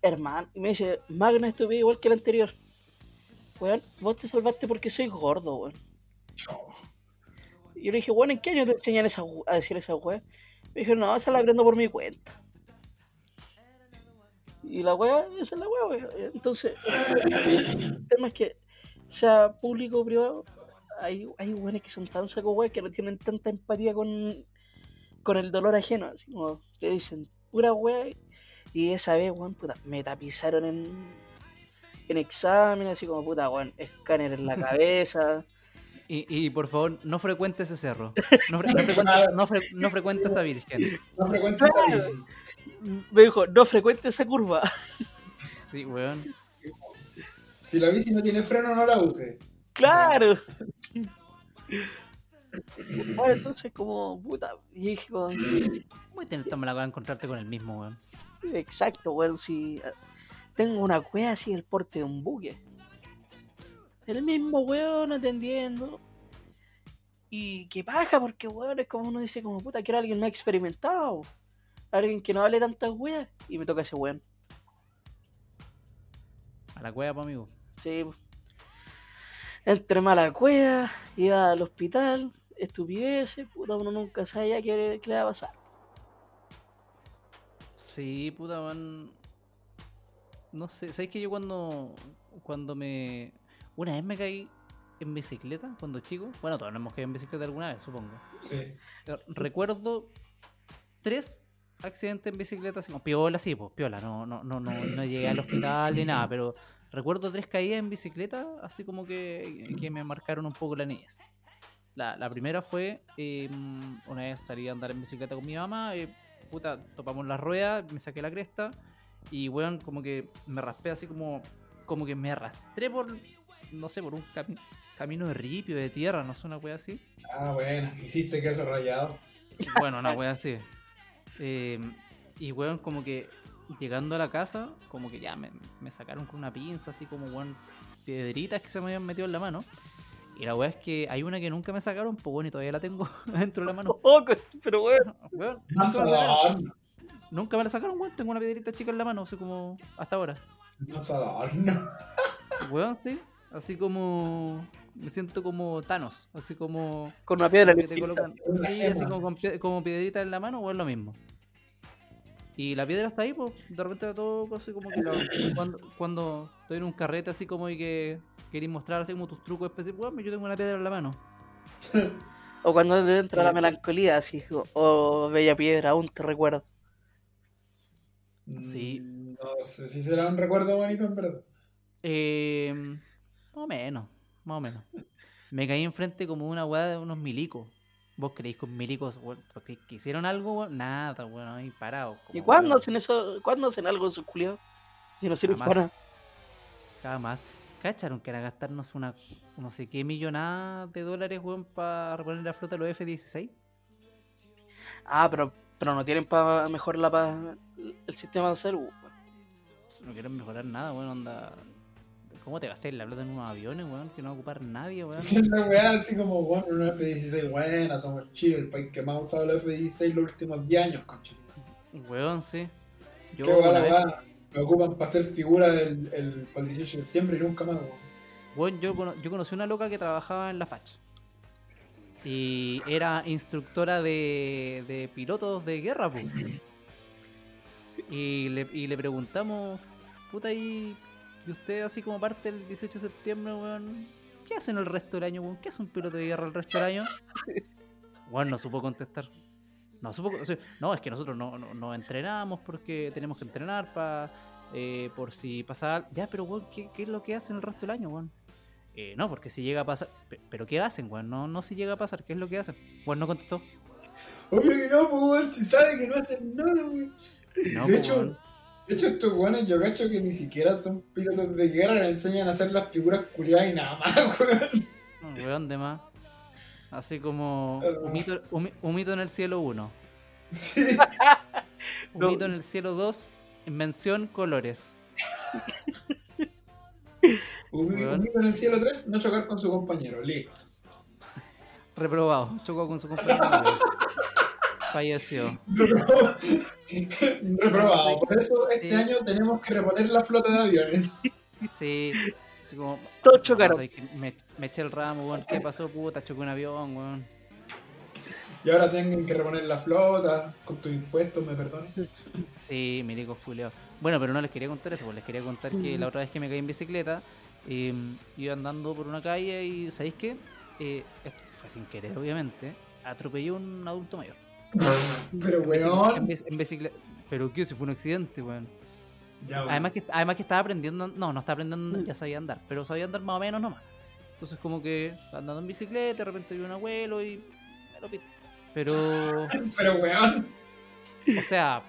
hermano, y me dice, Magna estúpido igual que el anterior. Weón, vos te salvaste porque soy gordo, weón. Yo le dije, weón, ¿en qué año te enseñan esa, a decir esa weá? Me dijo, no, esa la aprendo por mi cuenta. Y la weá, esa es la weá, weón. Entonces, el tema es que, sea público o privado, hay, hay weones que son tan saco weá que no tienen tanta empatía con, con el dolor ajeno. Así como te dicen, pura weá. Y esa vez, weón, puta, me tapizaron en, en examen, así como, puta, weón, escáner en la cabeza.
Y, y por favor, no frecuente ese cerro. No, fre- no frecuente, no fre- no frecuente esta Virgen.
no frecuentes esa
Claro.
bici.
Me dijo, no frecuente esa curva.
Sí, weón.
Si la bici no tiene freno, no la use.
Claro. Entonces, como, puta, y dije, como,
Muy tener tan mala weá encontrarte con el mismo, weón.
exacto, weón, si eh, tengo una wea así el porte de un buque. El mismo weón atendiendo. Y qué paja, porque weón es como uno dice, como puta, quiero alguien más experimentado. Alguien que no hable tantas weas. Y me toca ese weón.
A la cueva, pues, amigo.
Sí. po. Entré mal a la cueva, iba al hospital, estupideces, puta, uno nunca sabía qué, qué le iba a pasar.
Sí, puta, man. No sé, ¿sabes que yo cuando, cuando me... Una vez me caí en bicicleta cuando chico? Bueno, todos nos hemos caído en bicicleta alguna vez, supongo.
Sí.
Eh, Recuerdo tres accidentes en bicicleta, así como piola, sí, pues piola, no, no, no, no, no llegué al hospital ni nada, pero recuerdo tres caídas en bicicleta, así como que, que me marcaron un poco la niñez. La, la primera fue, eh, una vez salí a andar en bicicleta con mi mamá, eh, puta, topamos la rueda, me saqué la cresta y, weón, como que me raspé así como, como que me arrastré por, no sé, por un cami- camino de ripio, de tierra, no sé, una wea así.
Ah, bueno, hiciste queso rallado.
Bueno, una wea así. Eh, y weón, como que llegando a la casa, como que ya me, me sacaron con una pinza, así como weón, piedritas que se me habían metido en la mano. Y la wea es que hay una que nunca me sacaron, pues bueno, y todavía la tengo dentro de la mano.
Oh, pero weón,
Weón, nunca, me la sacaron,
adorno.
nunca me la sacaron, weón. Tengo una piedrita chica en la mano, así como hasta ahora.
Adorno.
Weón, sí. Así como. Me siento como Thanos, así como.
con una piedra
que te colocan sí, así como, con pie- como piedrita en la mano o es lo mismo. Y la piedra está ahí, pues, de repente todo así como que la- cuando, cuando estoy en un carrete así como y que queréis mostrar así como tus trucos específicos, "Bueno, yo tengo una piedra en la mano.
O cuando te entra la melancolía, así, o oh, bella piedra, aún te recuerdo.
Sí.
Mm, No sé si será un recuerdo bonito en verdad.
Eh, más o menos, más o menos. Me caí enfrente como una weá de unos milicos. ¿Vos creéis con milicos que que hicieron algo? weón? Nada, bueno, ahí parados.
¿Y cuándo hacen eso? ¿Cuándo hacen algo en sus culiados? Si no sirve para nada.
Jamás. ¿Cacharon que era gastarnos una no sé qué millonada de dólares, weón, para reponer la flota de los F-16?
Ah, pero, pero no tienen para mejorar la, pa- el sistema de salud.
No quieren mejorar nada, weón, onda. ¿Cómo te gastáis la plata en unos aviones, weón? Que no va a ocupar nadie, weón.
Siendo weá así como, bueno, una F-16 buena, somos Chile, el país que más ha usado la F-16 los últimos 10 años, concha.
Weón, sí. Yo
Qué buena
vez-
Me ocupan para hacer figura del el, el 18 de septiembre y nunca más, weón.
Weón, yo, yo conocí una loca que trabajaba en la facha. Y era instructora de, de pilotos de guerra, pues. Y le, y le preguntamos, puta, y, y usted así como parte del 18 de septiembre, weón, ¿qué hacen el resto del año, weón? ¿Qué hace un piloto de guerra el resto del año? Bueno, no supo contestar. No supo, o sea, no, es que nosotros no, no, no entrenamos porque tenemos que entrenar para por si pasa algo. Ya, pero weón, ¿qué, ¿qué es lo que hacen el resto del año, weón? Eh, no, porque si llega a pasar. Pe- ¿Pero qué hacen, weón? No, no si llega a pasar, ¿qué es lo que hacen? Weón no contestó.
Obvio que no, pues weón, si sabe que no hacen nada, weón.
No,
de
pues,
hecho,
weón.
de hecho, estos weones yo cacho que ni siquiera son pilotos de guerra, le enseñan a hacer las figuras culiadas y nada más, weón.
Weón, de más. Así como humito en el cielo 1,
Sí.
No.
humito en el cielo 2, mención colores.
Humito en el cielo 3, no chocar con su compañero, listo.
Reprobado, chocó con su compañero. Falleció.
Reprobado. Reprobado. Por eso este
Sí.
año tenemos que reponer la flota de aviones.
Sí. Así como,
Todos
así como,
chocaron.
Me, me eché el ramo, weón. ¿Qué pasó, puta? Chocó un avión, weón.
Y ahora tienen que reponer la flota, con tus impuestos, me perdonas.
Sí, milicos culeados. Bueno, pero no les quería contar eso, pues les quería contar que la otra vez que me caí en bicicleta, eh, iba andando por una calle y, ¿sabéis qué? Eh, esto fue sin querer, obviamente. Atropellé a un adulto mayor.
Pero
En,
weón.
en bicicleta. Pero qué, si fue un accidente, weón.
Ya.
Además que, además que estaba aprendiendo, no, no estaba aprendiendo, ya sabía andar, pero sabía andar más o menos nomás. Entonces como que andando en bicicleta, de repente vi un abuelo y me lo pito. Pero,
Pero weón.
o sea,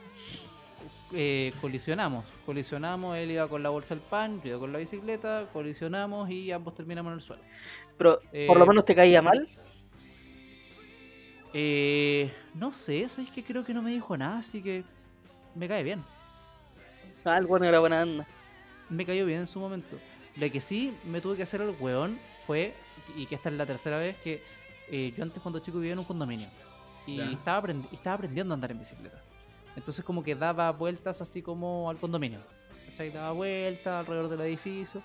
eh, colisionamos, colisionamos, él iba con la bolsa del pan, yo iba con la bicicleta, colisionamos y ambos terminamos en el suelo.
Pero
Eh,
por lo menos te caía mal.
Eh, no sé, sabéis que creo que no me dijo nada, así que me cae bien.
Ah, el bueno era buena anda.
me cayó bien en su momento. Lo que sí me tuve que hacer el weón fue, y que esta es la tercera vez, que eh, yo antes cuando chico vivía en un condominio y
Ya.
estaba, aprendi- estaba aprendiendo a andar en bicicleta. Entonces como que daba vueltas así como al condominio. ¿Cachai? Daba vueltas alrededor del edificio.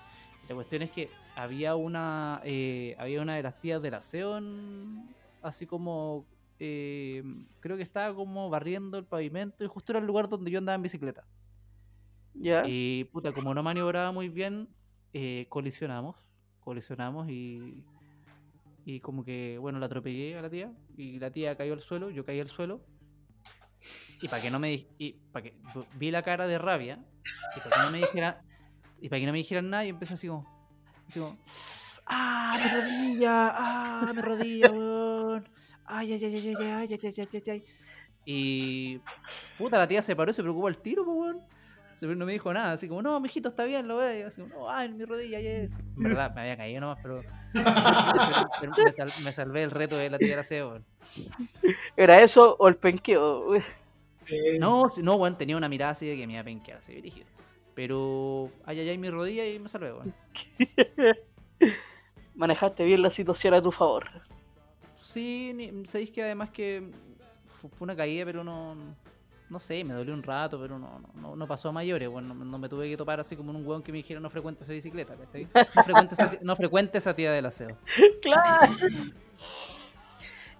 La cuestión es que había una eh, había una de las tías del aseo en- así como eh, creo que estaba como barriendo el pavimento y justo era el lugar donde yo andaba en bicicleta. Y puta, como no maniobraba muy bien, eh, colisionamos. Colisionamos y. Y como que, bueno, la atropellé a la tía. Y la tía cayó al suelo, yo caí al suelo. Y para que no me y para que vi la cara de rabia. Y para que no me dijera. Y para que no me dijeran nada, y empecé así como. Así como. ¡Ah, mi rodilla! ¡Ah, mi rodilla, weón! ¡Ay, ay, ay, ay, ay, ay, ay, ay, ay, ay! Y. Puta, la tía se paró y se preocupó al tiro, weón. No me dijo nada, así como, no, mijito, está bien, lo veo. Y así como, no, ay, mi rodilla, ay, ay". En verdad, me había caído nomás, pero. me, sal- me salvé el reto de la tía Gracia, weón.
¿Era eso o el penqueo?
Sí.
No, no, weón, tenía una mirada así de que me iba a penquear, así dirigido. Pero, ay, ay, ay, mi rodilla y me salvé, weón.
Manejaste bien la situación a tu favor.
Sí, ni- sabéis que además que fu- fue una caída, pero no. No sé, me dolió un rato, pero no, no- no, pasó a mayores, bueno, no, no me tuve que topar así como en un weón que me dijera no frecuente esa bicicleta, ¿cachai? No frecuente esa, ti- no frecuente esa tía del aseo.
¡Claro!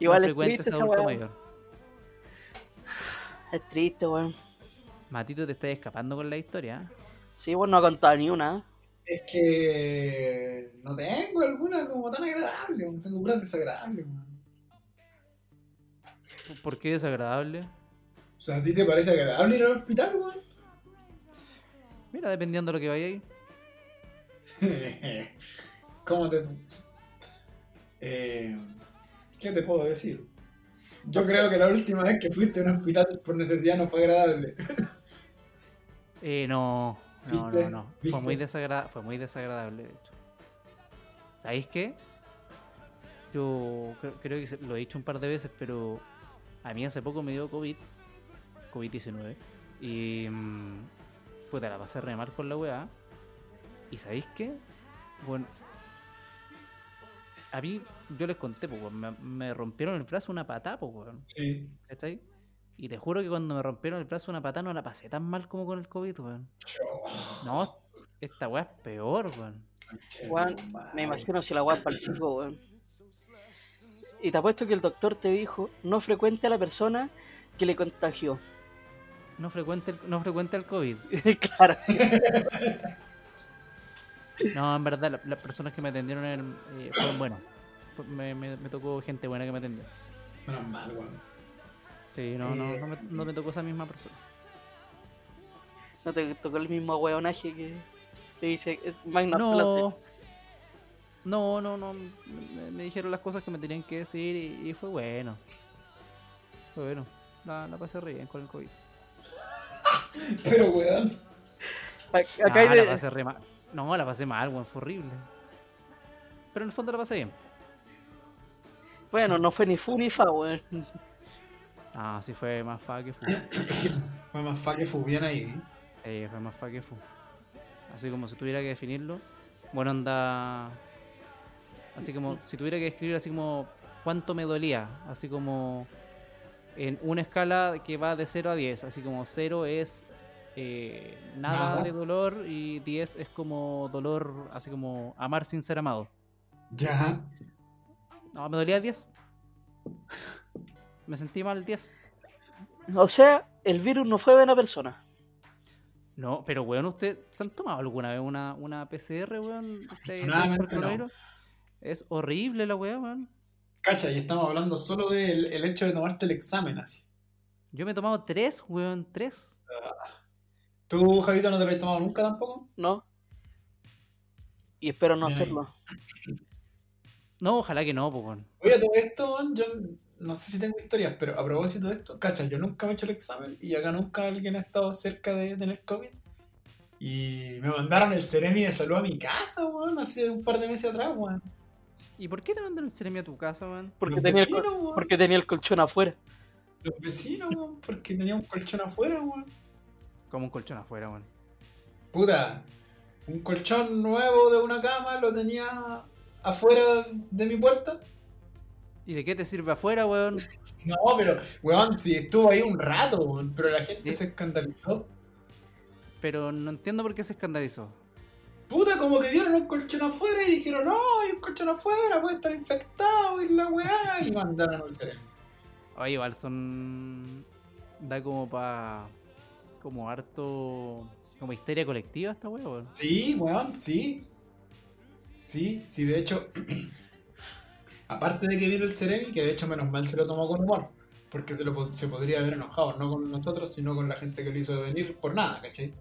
Igual
no
es
frecuente
triste
ese
esa
adulto mayor.
Es triste, weón.
Matito, te estás escapando con la historia. ¿eh?
Sí, bueno, no ha contado ni una.
Es que no tengo alguna como tan agradable, tengo puras desagradables. weón.
¿Por qué desagradable?
O sea, ¿a ti te parece agradable ir al hospital, weón?
Mira, dependiendo de lo que vaya ahí.
¿Cómo te.? Eh, ¿Qué te puedo decir? Yo creo que la última vez que fuiste a un hospital por necesidad no fue agradable.
Eh, no, no, no, no. Fue muy, desagra- fue muy desagradable, de hecho. ¿Sabéis qué? Yo cre- creo que lo he dicho un par de veces, pero a mí hace poco me dio COVID, COVID-19, y mm, puta, la pasé re mal con la weá. ¿Y sabéis qué? Bueno, a mí, yo les conté, pues, weón, me, me rompieron el brazo una patada, pues, weón.
Sí.
¿Cachai? Y te juro que cuando me rompieron el brazo una patada no la pasé tan mal como con el COVID, weón. No, esta weá es peor, weón.
Weón, me imagino si la weá para el pico, weón. Y te apuesto que el doctor te dijo, no frecuente a la persona que le contagió.
No frecuente el, no frecuente el COVID.
claro.
No, en verdad, la- las personas que me atendieron eh, fueron buenos. Fue- Me, me- me tocó gente buena que me atendió.
Menos mal, weón.
Sí, no, no,
Eh,
no, me, no me tocó esa misma persona.
No te tocó el mismo hueonaje que te dice es Magna
No, no, no, no. Me, me dijeron las cosas que me tenían que decir y, y fue bueno. Fue bueno. La, la pasé re bien con el COVID.
Pero, weón.
Ac- Acá hay
Ah, la
de-
pasé re mal. No, la pasé mal, weón, fue horrible. Pero en el fondo la pasé bien.
Bueno, no fue ni fu ni fa, weón.
Ah, sí fue más fa que fu.
Fue más fa que fu, bien ahí.
Sí, fue más fa que fu. Así como si tuviera que definirlo. Bueno, anda. Así como si tuviera que describir así como cuánto me dolía. Así como en una escala que va de 0 a 10. Así como 0 es eh, nada,
Nada.
de dolor y 10 es como dolor, así como amar sin ser amado.
Ya.
No, me dolía 10. Me sentí mal 10.
O sea, el virus no fue buena persona.
No, pero weón, ¿usted se han tomado alguna vez una, una PCR, weón? ¿Usted
no.
coronavirus? Es horrible la weá, weón.
Cacha, y estamos hablando solo del el hecho de tomarte el examen así.
Yo me he tomado tres, weón, tres.
¿Tú, Javito, no te lo has tomado nunca tampoco?
¿No? Y espero no hacerlo.
No, ojalá que no, pues, weón.
Oye, todo esto, weón, yo no sé si tengo historias, pero a propósito de esto, cacha, yo nunca me he hecho el examen y acá nunca alguien ha estado cerca de tener COVID. Y me mandaron el Ceremi de salud a mi casa, weón, hace un par de meses atrás, weón.
¿Y por qué te mandan el Ceremi a tu casa, weón?
Porque
Los
tenía, el,
vecinos, weón.
porque tenía el colchón afuera.
Los vecinos, weón, porque tenía un colchón afuera, weón.
Como un colchón afuera, weón.
Puta, un colchón nuevo de una cama lo tenía afuera de mi puerta.
¿Y de qué te sirve afuera, weón?
No, pero, weón, si estuvo ahí un rato, weón, pero la gente
Sí.
se escandalizó.
Pero no entiendo por qué se escandalizó.
Puta, como que vieron un colchón afuera y dijeron, no, hay un colchón afuera, puede estar infectado y la weá, y mandaron al cerebro.
Oye, igual son. Da como pa. Como harto. Como histeria colectiva esta weá, weón.
Sí, weón, sí. Sí, sí, de hecho, aparte de que vino el Ceremi, que de hecho menos mal se lo tomó con humor, porque se, lo, se podría haber enojado, no con nosotros, sino con la gente que lo hizo venir por nada, ¿cachai?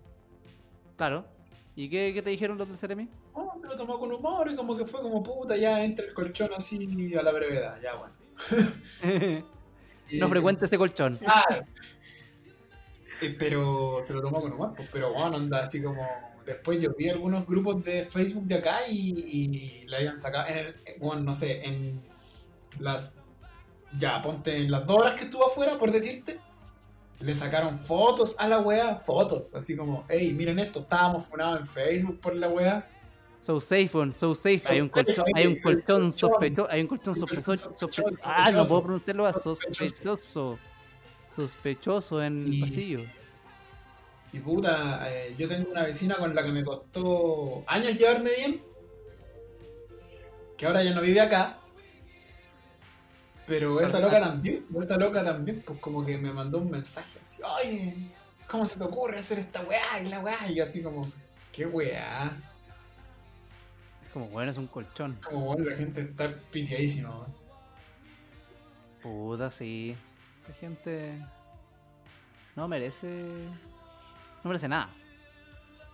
Claro. ¿Y qué, qué te dijeron los del Ceremi?
No, se lo tomó con humor y como que fue como puta, ya entra el colchón así a la brevedad, ya bueno.
No frecuente ese colchón.
Claro. Eh, Pero se lo tomó con humor, pues, pero bueno, anda así como. Después yo vi algunos grupos de Facebook de acá y, y le habían sacado, en el, bueno, no sé, en las. Ya, ponte en las dos horas que estuvo afuera, por decirte, le sacaron fotos a la wea, fotos, así como, hey, miren esto, estábamos funados en Facebook por la wea.
So safe, weón, so safe. Hay un colchón, hay un colchón sospechoso, hay un colchón sospechoso. sospe- Ah, no puedo pronunciarlo, ah, sospechoso. Sospechoso en el pasillo.
Y puta, eh, yo tengo una vecina con la que me costó años llevarme bien, que ahora ya no vive acá, pero esa loca también, esa loca también, pues como que me mandó un mensaje así, oye, ¿cómo se te ocurre hacer esta weá y la weá? Y así como, ¿qué weá?
Es como, bueno, es un colchón.
Como bueno, la gente está pitiadísima, weón.
Puta, sí. Esa gente no merece. No merece nada.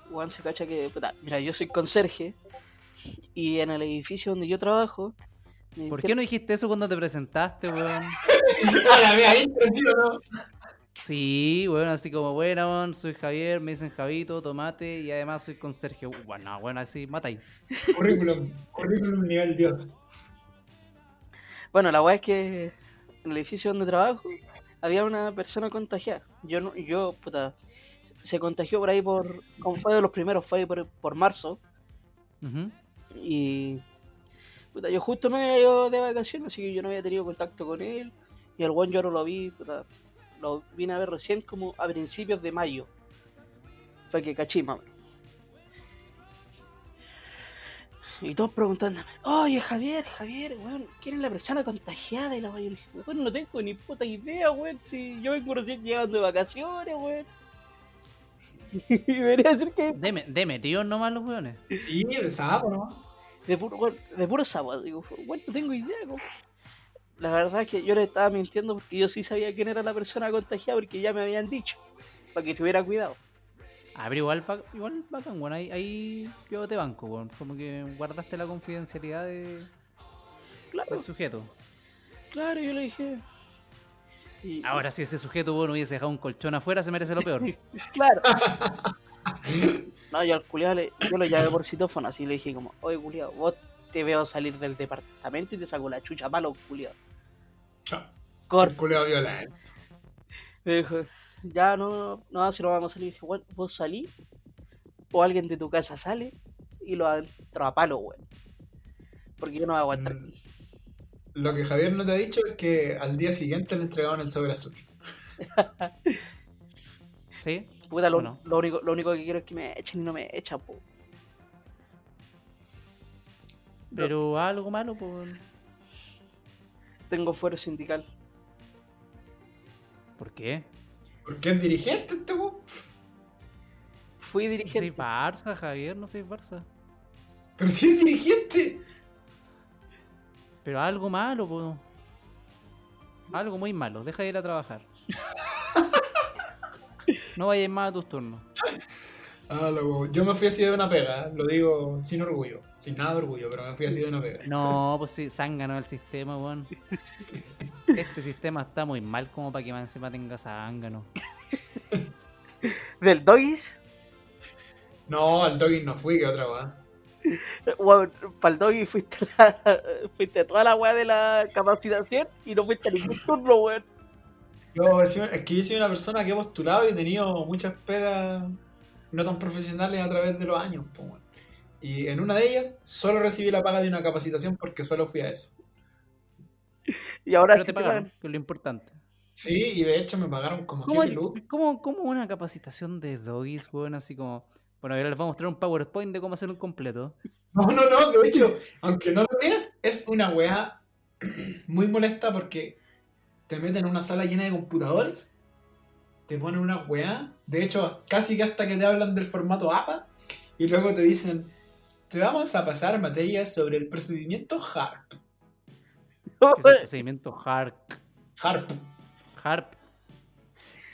Juan se cacha que, puta, mira, yo soy conserje y en el edificio donde yo trabajo.
¿Por qué no dijiste eso cuando te presentaste, weón?
¡A la mía intro, ¿sí o no?
Sí, weón, así como, bueno, weón, soy Javier, me dicen Javito, tomate y además soy conserje. Bueno, bueno, así, mata ahí.
Currículum, currículum nivel Dios.
Bueno, la weá es que en el edificio donde trabajo había una persona contagiada. Yo, no, yo puta, se contagió por ahí por. Como fue de los primeros, fue ahí por, por marzo.
Ujú.
Y. Puta, yo justo me había ido de vacaciones, así que yo no había tenido contacto con él. Y el buen yo no lo vi, puta, lo vine a ver recién como a principios de mayo. Fue que o menos. Y todos preguntándome, oye Javier, Javier, weón, ¿quién es la persona contagiada? Y la weón, weón, no tengo ni puta idea, weón, si yo vengo recién llegando de vacaciones, weón. Y me venía a decir que
De, de metidos nomás los weones.
Sí, de sapo, ¿no?
De puro, de puro sapo, digo, weón, no tengo idea, weón. La verdad es que yo le estaba mintiendo porque yo sí sabía quién era la persona contagiada porque ya me habían dicho, para que tuviera cuidado.
Ah, pero igual, igual bacán, weón. Ahí, ahí yo te banco, weón. Como que guardaste la confidencialidad de,
Claro,
del sujeto.
claro, yo le dije. Y-
Ahora, si ese sujeto, weón, hubiese dejado un colchón afuera, se merece lo peor.
Claro. No, yo al culiado le, yo lo llamé por citófono, así le dije como, oye culiado, vos te veo salir del departamento y te saco la chucha malo, culiado.
Chao.
Corta.
El culeo violento.
Me dijo, ya no, no, si no vamos a salir. dije, bueno, vos salí, o alguien de tu casa sale, y lo adentro a palo, weón. Porque yo no voy a aguantar.
Mm. Lo que Javier no te ha dicho es que al día siguiente le entregaron el sobre azul.
¿Sí?
Puta, lo,
Bueno.
lo único, lo único que quiero es que me echen y no me echan, po.
Pero algo malo, pues.
Tengo fuero sindical.
¿Por qué?
Porque es dirigente este.
Fui
No soy
dirigente.
Barça, Javier, no soy Barça.
Pero si es dirigente.
Pero algo malo, pues. Algo muy malo. Deja de ir a trabajar. No vayas más a tus turnos.
Ah, loco. Yo me fui así de una pega, ¿eh? lo digo sin orgullo, sin nada de orgullo, pero me fui así de una pega.
No, pues sí, zángano el sistema, weón. Este sistema está muy mal como para que más encima tenga zángano.
Del Doggies,
No, al doggy no fui, que otra va.
weón, para el Doggies fuiste, la, fuiste a toda la weá de la capacitación y no fuiste a ningún turno, weón.
Yo, es que yo soy una persona que he postulado y he tenido muchas pegas no tan profesionales a través de los años. Y en una de ellas solo recibí la paga de una capacitación porque solo fui a eso.
Y ahora
Pero
sí
te pagaron,
pagan.
que es lo importante.
Sí, y de hecho me pagaron como
¿Cómo,
7 lucas.
cómo, cómo una capacitación de doggies, weón? Así como. Bueno, ahora les vamos a mostrar un PowerPoint de cómo hacer un completo.
No, no, no, de hecho, aunque no lo creas, es una weá muy molesta porque te meten en una sala llena de computadores, te ponen una weá, de hecho, casi que hasta que te hablan del formato APA, y luego te dicen, te vamos a pasar materias sobre el procedimiento HARP.
Que es el procedimiento HARP.
HARP.
HARP.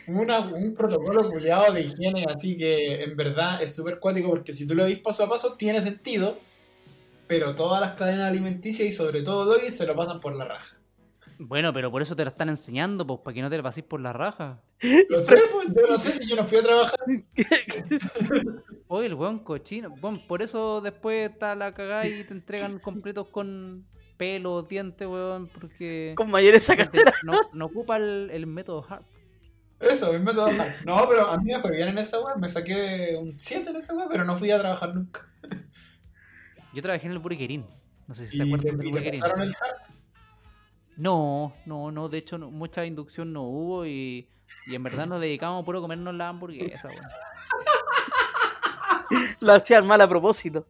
Una- un protocolo culiado de higiene, así que en verdad es súper cuático porque si tú lo ves paso a paso tiene sentido, pero todas las cadenas alimenticias y sobre todo Doggy se lo pasan por la raja.
Bueno, pero por eso te lo están enseñando, pues, para que no te lo pases por la raja.
Lo sé, pues, yo no sé si yo no fui a trabajar.
Oye, el weón cochino. Bueno, por eso después está la cagada y te entregan completos con pelos, dientes, weón, porque
Con mayonesa
gente
casera.
no, no ocupa el, el método HARP.
Eso, mi método HARP. No, pero a mí me fue bien en esa web, me saqué un 7 en esa web, pero no fui a trabajar nunca.
Yo trabajé en el burguerín. No sé si se acuerdan del
pasaron el HARP.
No, no, no, de hecho no- mucha inducción no hubo y, y en verdad nos dedicamos a puro comernos la hamburguesa, weón.
Lo hacían mal a propósito.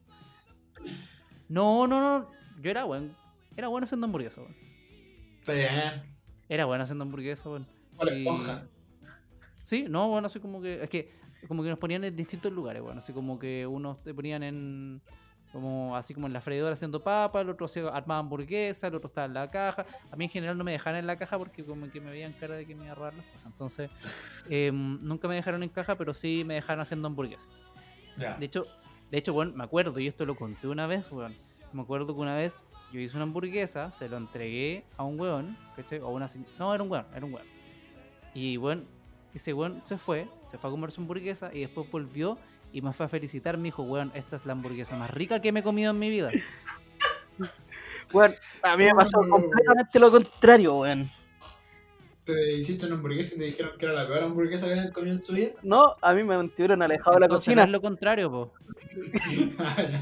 No, no, no, yo era bueno, era bueno haciendo hamburguesa, weón.
Está bien.
Era bueno haciendo hamburguesa, weón.
Hola,
Y-
esponja.
Sí, no, bueno, así como que, es que como que nos ponían en distintos lugares, bueno, así como que unos te ponían en, como así como en la freidora haciendo papa, el otro se armaba hamburguesa, el otro estaba en la caja. A mí en general no me dejaron en la caja porque como que me veían cara de que me iba a robar las cosas. Entonces, em, nunca me dejaron en caja, pero sí me dejaron haciendo hamburguesas. De hecho, de hecho, bueno, me acuerdo, y esto lo conté una vez, weón. Me acuerdo que una vez yo hice una hamburguesa, se lo entregué a un weón, ¿cachai? O una No, era un weón, era un weón. Y bueno, ese weón se fue, se fue a comer su hamburguesa y después volvió y me fue a felicitar. Me dijo, weón, esta es la hamburguesa más rica que me he comido en mi vida.
Bueno, a mí me pasó completamente lo contrario, weón.
Te hiciste una hamburguesa y te dijeron que era la peor hamburguesa que habían comido en su vida.
No, a mí me mantuvieron alejado de la
Entonces, no
cocina.
es lo contrario, po.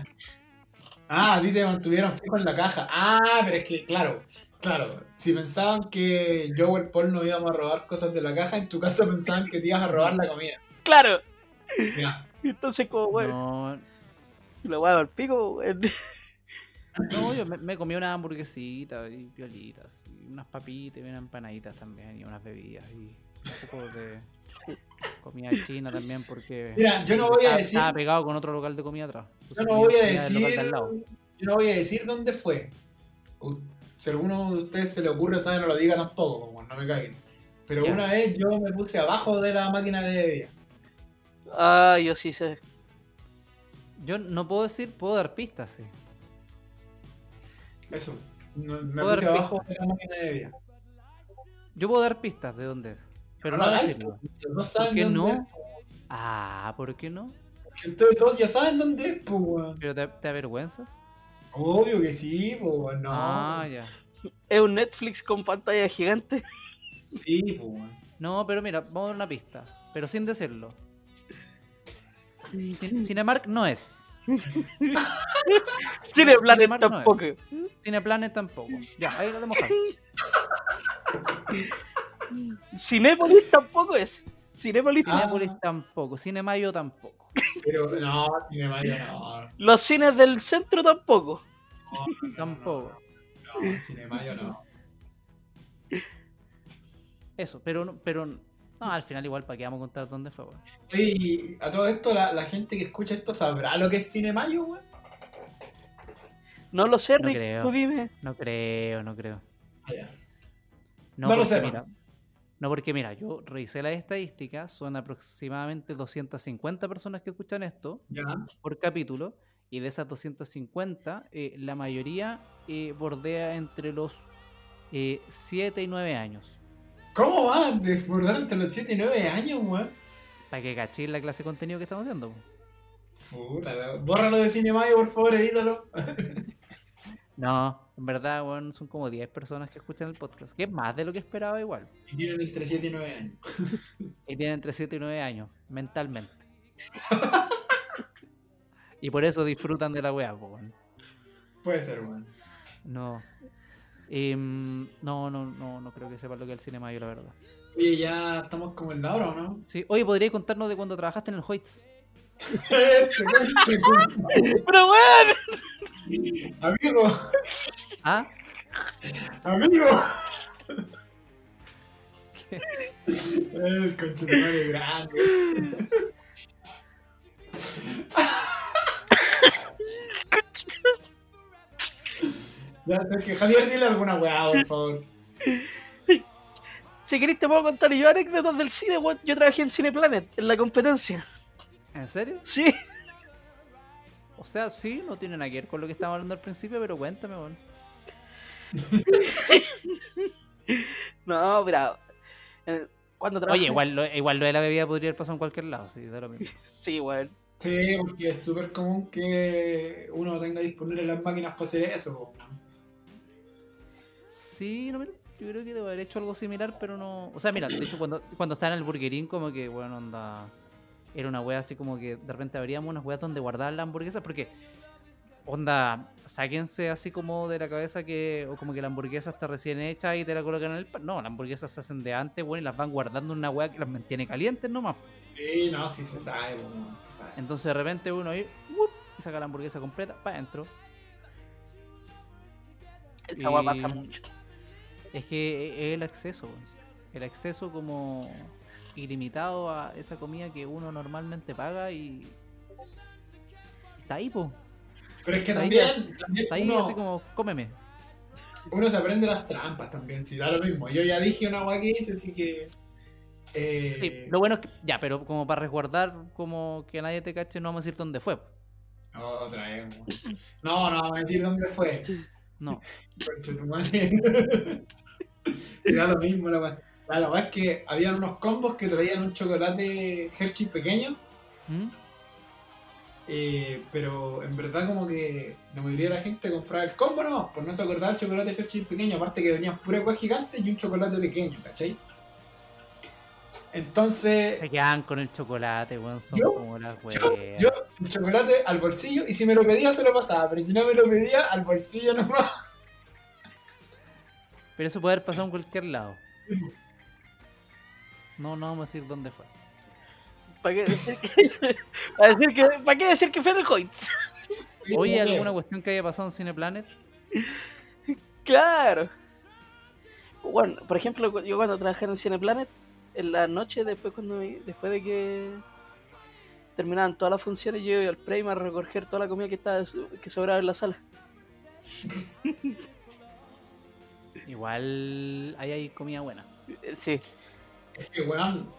ah, a ti te mantuvieron fijo en la caja. Ah, pero es que, claro, claro. Si pensaban que yo o el Paul no íbamos a robar cosas de la caja, en tu caso pensaban que te ibas a robar la comida.
Claro.
Ya.
Entonces, como, weón,
No,
lo guago al pico, weón.
No, yo me, me comí una hamburguesita y piolitas, y unas papitas y unas empanaditas también, y unas bebidas, y un poco de comida china también, porque
Mira, yo no voy a
estaba-
decir,
estaba pegado con otro local de comida atrás.
yo no voy a decir,
al lado.
yo no voy a decir dónde fue. Si a alguno de ustedes se le ocurre, saben, no lo diga tampoco, como no me caigan. Pero
Ya.
una vez yo me puse abajo de la máquina de bebida.
Ah, yo sí sé.
Yo no puedo decir, puedo dar pistas, sí.
Eso. No- Me puse abajo de la máquina de bebida.
Yo puedo dar pistas de dónde es, pero no,
lo hagáis,
decirlo.
No
¿Por
saben
qué
dónde
no?
es,
Ah, ¿por qué no?
porque ustedes todos ya saben dónde es, pues, weón.
¿Pero te, te avergüenzas?
Obvio que sí, pues, weón, no.
Ah, ya.
Es un Netflix con pantalla gigante.
Sí, pues, weón.
No, pero mira, vamos a dar una pista, pero sin decirlo. Cin- Cinemark no es.
Cineplanet
Cinemark no
tampoco.
Cineplanet tampoco. Ya, ahí lo dejado.
Cinépolis tampoco es. Cinépolis
Ah.
Cinépolis tampoco. Cinemayo tampoco.
Pero no, tiene Mario no.
Los cines del centro tampoco.
no, no,
Tampoco.
No, no, Cinemayo no.
Eso, pero no, pero no, al final igual para que vamos a contar dónde fue, weón.
Oye, y a todo esto, la, la gente que escucha esto sabrá lo que es Cinemayo, weón.
No lo sé,
No
Rick.
creo.
Tú dime.
No creo, no creo.
Ah.
No,
No lo
porque
sé,
mira, no porque mira, yo revisé las estadísticas, son aproximadamente 250 personas que escuchan esto
Ya.
por capítulo y de esas 250 eh, la mayoría eh, bordea entre los 7 y 9 años.
¿Cómo van a desbordar entre los 7 y 9 años, weón?
Para que cachéis la clase de contenido que estamos haciendo.
Puta, bórralo de Cinemayo, por favor, edítalo.
No, en verdad, weón, son como 10 personas que escuchan el podcast, que es más de lo que esperaba igual.
Y tienen entre 7 y 9 años.
Y tienen entre 7 y 9 años, mentalmente. y por eso disfrutan de la weá, weón.
Puede ser, weón.
No. Em, no, no, no, no creo que sepan lo que es el cinema, yo la verdad.
Oye, ya estamos como en la hora, ¿o no?
Sí. Oye, ¿podrías contarnos de cuando trabajaste en el Hoyts?
Pero weón.
amigo,
¿Ah?
amigo. El conchetumare grande. Ya, es que Javier, dile alguna weá, por favor.
Si querés te puedo contar yo anécdotas del cine, weón. Yo trabajé en Cineplanet, en la competencia.
¿En serio?
Sí.
O sea, sí, no tiene nada que ver con lo que estábamos hablando al principio, pero cuéntame, weón.
No, mira. eh, Cuando trabajé...
Oye, igual lo, igual lo de la bebida podría haber pasado en cualquier lado, sí, da lo mismo.
Sí, weón.
Sí, porque es súper común que uno tenga disponible las máquinas para hacer eso. weón.
Sí, no, mira, yo creo que debo haber hecho algo similar, pero no. O sea, mira, de hecho, cuando, cuando estaba en el burgerín, como que, bueno, onda. Era una wea así como que de repente abríamos unas weas donde guardaban las hamburguesas, porque, onda, sáquense así como de la cabeza que, o como que la hamburguesa está recién hecha y te la colocan en el pan. No, las hamburguesas se hacen de antes, bueno, y las van guardando en una wea que las mantiene calientes nomás.
Sí, no, sí se sabe, weón, se sabe.
Entonces de repente uno ahí, ¡wup! y saca la hamburguesa completa para adentro.
Esa
Y-
pasa mucho.
Es que es el acceso, el acceso como ilimitado a esa comida que uno normalmente paga y está ahí, po.
Pero es que
Está ahí,
también,
Está ahí
uno,
así como, cómeme.
uno se aprende las trampas también, si da lo mismo. Yo ya dije una weá que hice, así que. Eh,
Sí, lo bueno es que, ya, pero como para resguardar, como que nadie te cache, no vamos a decir dónde fue.
no, otra vez. No, no, vamos a decir dónde fue.
No.
Da lo mismo la weá. La weá es que habían unos combos que traían un chocolate Hershey pequeño.
¿Mm?
Eh, pero en verdad como que la mayoría de la gente compraba el combo no, por no se acordaba el chocolate Hershey pequeño, aparte que venían pura hueá gigante y un chocolate pequeño, ¿cachai? Entonces,
Se quedan con el chocolate, weón. Son
Yo-
como las
yo,
weas.
yo el chocolate al bolsillo y si me lo pedía se lo pasaba, pero si no me lo pedía al bolsillo nomás.
Pero eso puede haber pasado en cualquier lado. No, no vamos a decir dónde fue.
¿Para qué decir que, para decir que, ¿para qué decir que fue en el Hoyts?
Oye. ¿alguna cuestión que haya pasado en Cineplanet?
Claro. Bueno, por ejemplo, yo cuando trabajé en Cineplanet, en la noche, después cuando me- después de que terminaban todas las funciones, yo iba al Prime a recoger toda la comida que estaba que sobraba en la sala.
Igual ahí hay comida buena.
Eh, Sí,
Es que, weón,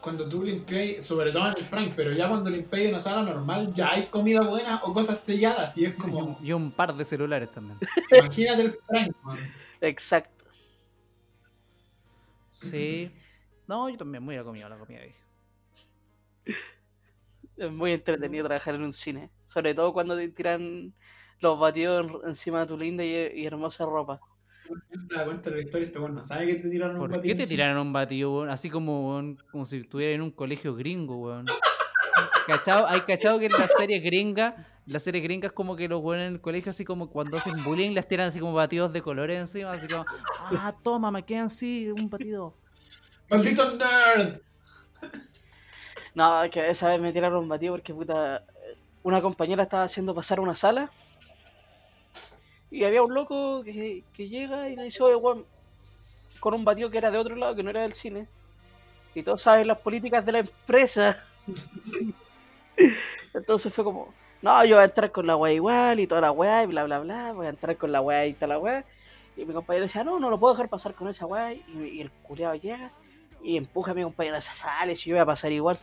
cuando tú limpias, sobre todo en el Frank, pero ya cuando limpias una sala normal, ya hay comida buena o cosas selladas. Y es
Y
como,
un, y un par de celulares también.
imagínate el Frank, weón.
exacto.
Sí. No, yo también me hubiera comido la comida ahí.
Es muy entretenido trabajar en un cine. Sobre todo cuando te tiran los batidos en- encima de tu linda y, y hermosa ropa.
Te das cuenta de la historia, este weón no sabe que te tiraron un
¿Por
batido
qué te tiraron un batido, weón? Así como, weón, como si estuviera en un colegio gringo, weón. ¿Cachado? Hay cachado que en las series gringas, las series gringas como que los weones en el colegio así como cuando hacen bullying las tiran así como batidos de colores encima, así como, ah, toma, me quedan así, un batido.
¡Maldito nerd!
No, es que esa vez me tiraron un batido porque puta, una compañera estaba haciendo pasar una sala y había un loco que, que llega y le dice, oye, weón, con un batido que era de otro lado, que no era del cine. Y todos saben las políticas de la empresa. Entonces fue como, no, yo voy a entrar con la weá igual y toda la weá y bla, bla, bla, voy a entrar con la weá y toda la weá. Y mi compañero decía, no, no lo puedo dejar pasar con esa weá. Y, el culiado llega y empuja a mi compañera, se sale, si yo voy a pasar igual.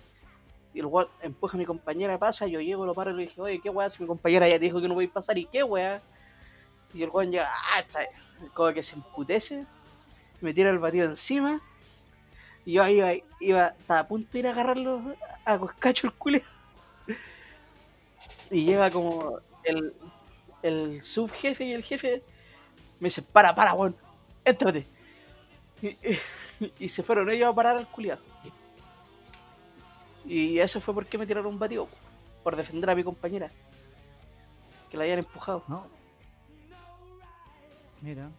Y el weón empuja a mi compañera, pasa, yo llego, lo paro y le dije, oye, ¿qué weá? Si mi compañera ya dijo que no a pasar, ¿y qué weá? Y el weón llega, ah, está- como que se emputece, me tira el batido encima. Y yo iba, iba, estaba a punto de ir a agarrarlo a coscacho el culé. Y llega como el, subjefe y el jefe me dicen, para, para, weón, éntrate. Y, y- y se fueron ellos a parar al culiado. Y eso fue porque me tiraron un batido, por defender a mi compañera. Que la habían empujado.
No. Mira.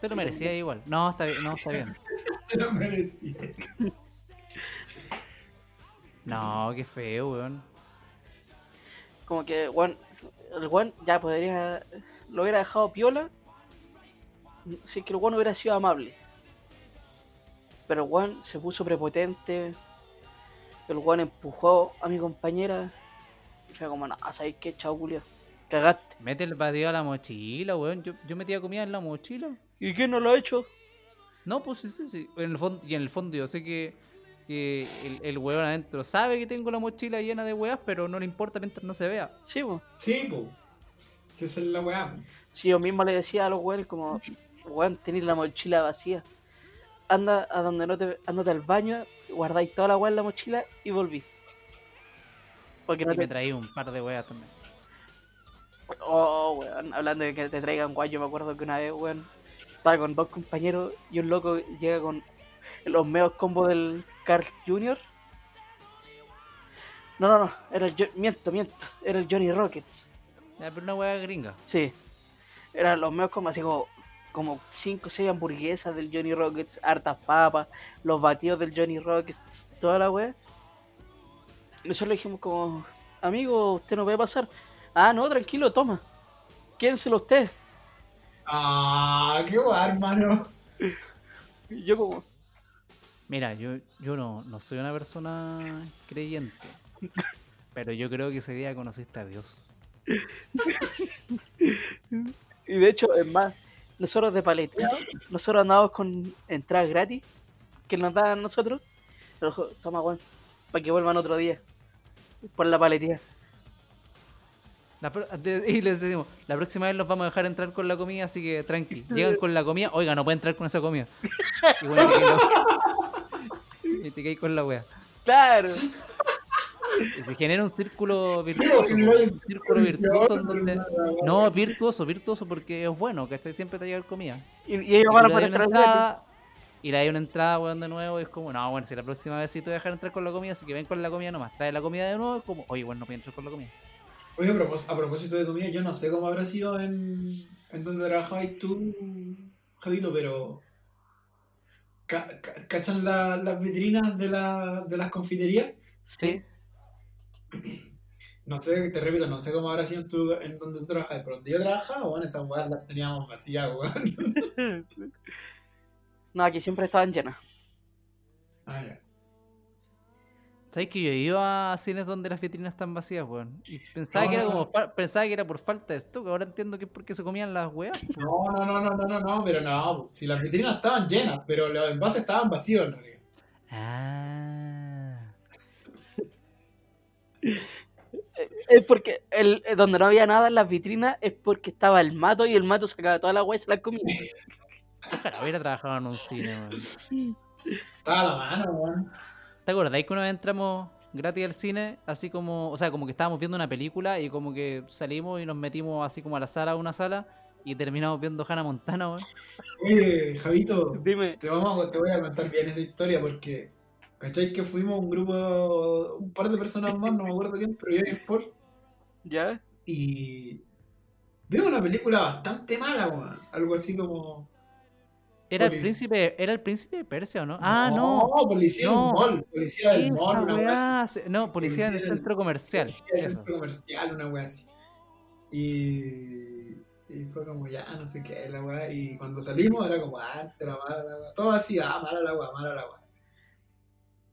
Te lo merecía igual. No, está bien, no, está bien.
Te lo merecía.
No, qué feo, weón.
Como que, weón, el weón ya podría. Lo hubiera dejado piola. Si es que el weón hubiera sido amable. Pero el weón se puso prepotente. El weón empujó a mi compañera. Y fue como, no, ¿sabes qué? Chao, Julio. Cagaste.
Mete el batido a la mochila, weón. Yo, yo metía comida en la mochila.
¿Y quién no lo ha hecho?
No, pues sí, sí, sí. En el fondo, y en el fondo yo sé que, que el, el weón adentro sabe que tengo la mochila llena de weas, pero no le importa mientras no se vea.
Sí, pues.
Sí, po. Si esa es la weá.
Si yo mismo le decía a los weones como, weón, tenéis la mochila vacía. Anda a donde no te, andate al baño, guardáis toda la weá en la mochila y volví. Porque no
Y me
te...
traí un par de weas también.
Oh, weón, hablando de que te traigan guay, yo me acuerdo que una vez, weón, estaba con dos compañeros y un loco llega con los meos combos del Carl Jr. No, no, no, era el, Jo- miento, miento, era el Johnny Rockets.
Pero una wea gringa.
Sí. Eran los meos como así como, como 5 o 6 hamburguesas del Johnny Rockets, hartas papas, los batidos del Johnny Rockets, toda la wea. Nosotros le dijimos como, amigo, usted no puede pasar. Ah, no, tranquilo, toma. Quédenselo usted.
Ah, qué weá, hermano.
Y yo como,
Mira, yo, yo no, no soy una persona creyente. Pero yo creo que ese día conociste a Dios.
y de hecho, es más, nosotros de paleteado, nosotros andábamos con entradas gratis que nos daban a nosotros. Pero toma, weón, para que vuelvan otro día. Por la paletía.
La pro- de- y les decimos, la próxima vez los vamos a dejar entrar con la comida, así que tranqui. Llegan con la comida, oiga, no puede entrar con esa comida. Y bueno, te quedas- y te quedas con la wea.
Claro.
Y se genera un círculo virtuoso.
Sí, sí,
un círculo virtuoso en donde...
No,
No, virtuoso, virtuoso porque es bueno, ¿cachai? Siempre te llega comida.
Y, y ellos van a gratis.
entrada, y le hay una entrada, weón, de nuevo, y es como, no, bueno, si la próxima vez sí te voy a dejar entrar con la comida, así que ven con la comida nomás, trae la comida de nuevo, es como, oye, bueno, no voy a entrar con la comida.
Oye, a propós- a propósito de comida, yo no sé cómo habrá sido en, en donde trabajabas tú, Javito, pero. ca- ca- ¿Cachan la- las vitrinas de, la, de las confiterías?
Sí.
No sé, te repito, no sé cómo habrá sido en, tu, en donde tú trabajas, pero donde yo trabajaba, bueno, esas weas las teníamos vacías, weón.
No, aquí siempre estaban llenas.
Ah, ya.
¿Sabes que yo he ido a cines donde las vitrinas están vacías, weón? Y pensaba, que era como, pensaba que era por falta de stock, ahora entiendo que es porque se comían las weas.
No, no, no, no, no, no, no, pero no, si las vitrinas estaban llenas, pero los envases estaban vacíos en realidad.
Ah.
Es porque el, eh, donde no había nada en las vitrinas es porque estaba el mato y el mato sacaba toda la hueá y se la comía.
Ojalá hubiera trabajado en un cine, weón.
Estaba la mano, weón.
¿Te acordáis que una vez entramos gratis al cine? Así como, o sea, como que estábamos viendo una película y como que salimos y nos metimos así como a la sala, a una sala, y terminamos viendo Hannah Montana, weón.
Oye, Javito,
Dime,
te, vamos, te voy a contar bien esa historia porque, ¿cachai? Que fuimos un grupo, un par de personas más, no me acuerdo quién, pero yo Paul,
¿ya?
y vimos una película bastante mala, weón. Algo así como...
Era el príncipe, era el príncipe de Persia, ¿o no? Ah, no.
policía
no.
un mall, policía del mall, una
weá,
así.
no, policía
Policía del-
centro comercial.
Policía del centro comercial, una wea así. Y, y fue como ya, no sé qué, la wea. Y cuando salimos era como, ah, la mala la wea. Todo así, ah, mala la wea, mala la así.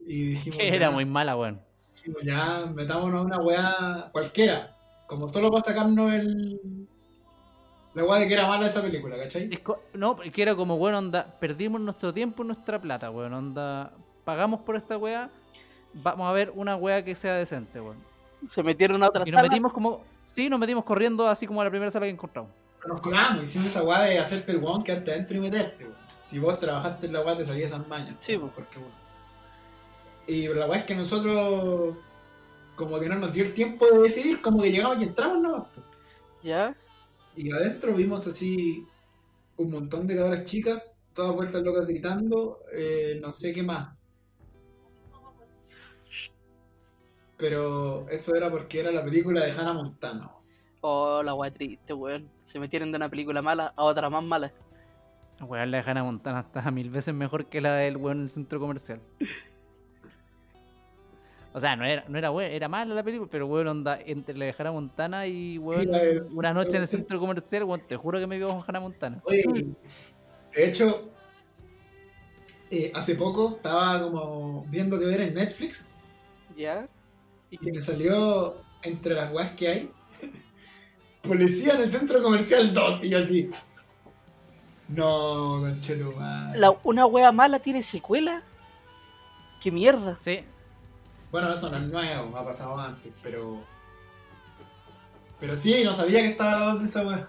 Y dijimos,
Que
ya,
era muy mala, weón.
dijimos, ya, metámonos una wea cualquiera. Como solo para sacarnos el. La wea de que era mala esa película, ¿cachai?
No, que era como, weón, onda, perdimos nuestro tiempo y nuestra plata, weón, onda, pagamos por esta weá, vamos a ver una weá que sea decente, weón.
Se metieron a otra
Y nos
sala.
metimos como, sí, nos metimos corriendo así como a la primera sala que encontramos.
Nos colamos, hicimos esa weá de hacerte el weón, quedarte adentro y meterte, weón. Si vos trabajaste en la weá, te sabías esas mañas.
Sí,
porque, bueno. Y la weá es que nosotros, como que no nos dio el tiempo de decidir, como que llegamos y entramos nomás.
¿Ya?
Y adentro vimos así un montón de cabras chicas, todas vueltas locas gritando, eh, no sé qué más. Pero eso era porque era la película de Hannah Montana.
Oh, la weá triste, weón. Se metieron de una película mala a otra más mala.
La weá la de Hannah Montana está mil veces mejor que la del weón en el centro comercial. O sea, no era, no era buena, era mala la película, pero weón, onda, entre la de Hannah Montana y weón, una noche en el centro comercial, weón, te juro que me quedo con Hannah Montana.
Oye, de hecho, eh, hace poco estaba como viendo que ver en Netflix
¿Ya? ¿Y
y me salió entre las weas que hay Policía en el centro comercial 2 y yo así. No, conchetumare.
La- ¿Una wea mala tiene secuela? ¿Qué mierda?
Sí,
Bueno, eso no es nuevo, ha pasado antes, pero. Pero sí, no sabía que estaba hablando de esa wea.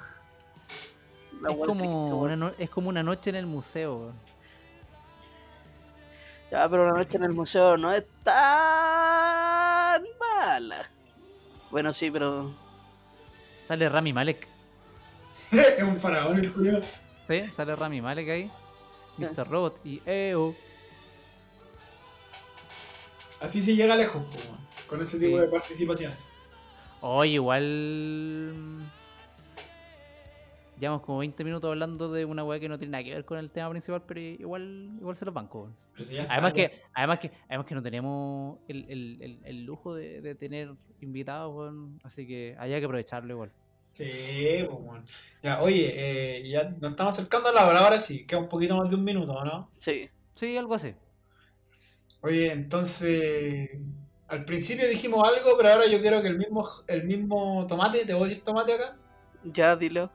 La
es como, una no- es como una noche en el museo, weón.
Ya, pero la noche en el museo no es tan mala. Bueno, sí, pero.
Sale Rami Malek.
es un faraón el culiao.
Sí, sale Rami Malek ahí. Mr. Robot y EO.
Así se llega lejos, con ese tipo
Sí.
de participaciones.
Oye, igual. Llevamos como 20 minutos hablando de una weá que no tiene nada que ver con el tema principal, pero igual, igual se los banco.
si
Además que, además que, además que no tenemos el, el- el- el lujo de, de tener invitados, weón, así que hay que aprovecharlo igual.
Sí, pues, weón. Ya, oye, eh, ya nos estamos acercando a la hora, ahora sí, queda un poquito más de un minuto, ¿no?
Sí.
Sí, algo así.
Oye, entonces, al principio dijimos algo, pero ahora yo quiero que el mismo, el mismo tomate, ¿te voy a decir tomate acá?
Ya, dilo.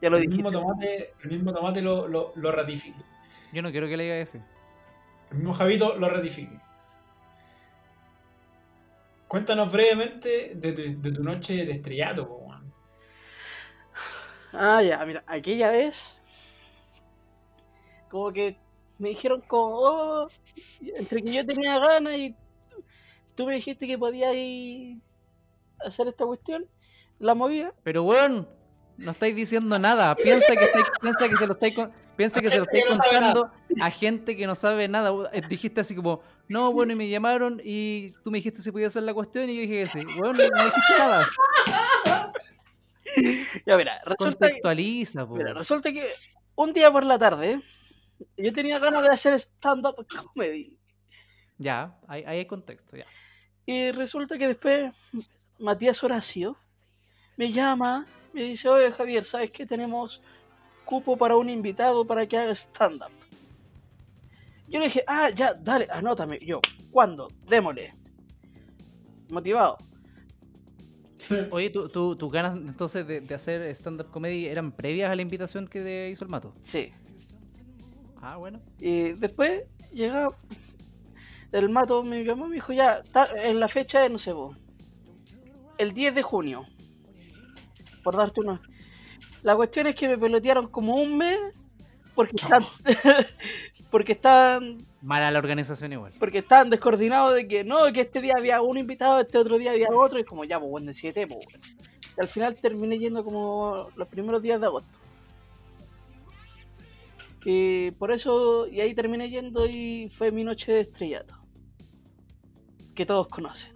Ya lo
el
dijiste.
mismo tomate, el mismo tomate lo, lo, lo ratifique.
Yo no quiero que le diga ese.
El mismo Javito lo ratifique. Cuéntanos brevemente de tu, de tu noche de estrellato, po.
Ah, ya, mira, aquella vez. Como que me dijeron como, oh, entre que yo tenía ganas y tú me dijiste que podías ir a hacer esta cuestión, la movía.
Pero weón, no estáis diciendo nada. Piensa que, estáis- piensa que se lo estáis con- piensa que se lo estáis
Que
contando a gente que no sabe nada. Eh, Dijiste así como, no, bueno, y me llamaron y tú me dijiste si podía hacer la cuestión y yo dije que sí. Weón, no, no dijiste nada.
Ya, mira, resulta que,
Contextualiza, po.
mira, resulta que un día por la tarde yo tenía ganas de hacer stand-up comedy.
Ya, ahí, ahí hay contexto, ya.
Y resulta que después Matías Horacio me llama, me dice, oye Javier, ¿sabes que tenemos cupo para un invitado para que haga stand-up? Yo le dije, ah, ya, dale, anótame. Yo, ¿cuándo? Démosle. Motivado.
Oye, ¿tú, tú, tus ganas entonces de, de hacer stand-up comedy eran previas a la invitación que te hizo el mato?
Sí.
Ah, bueno.
Y después llega el mato, me llamó y me dijo, ya, en la fecha de, no sé vos, el 10 de junio. Por darte una... La cuestión es que me pelotearon como un mes porque están... porque están
Mala la organización igual.
porque estaban descoordinados de que no, que este día había un invitado, este otro día había otro, y como ya, pues bueno, de siete, pues bueno. Y al final terminé yendo como los primeros días de agosto. Y por eso, y ahí terminé yendo y fue mi noche de estrellato. Que todos conocen.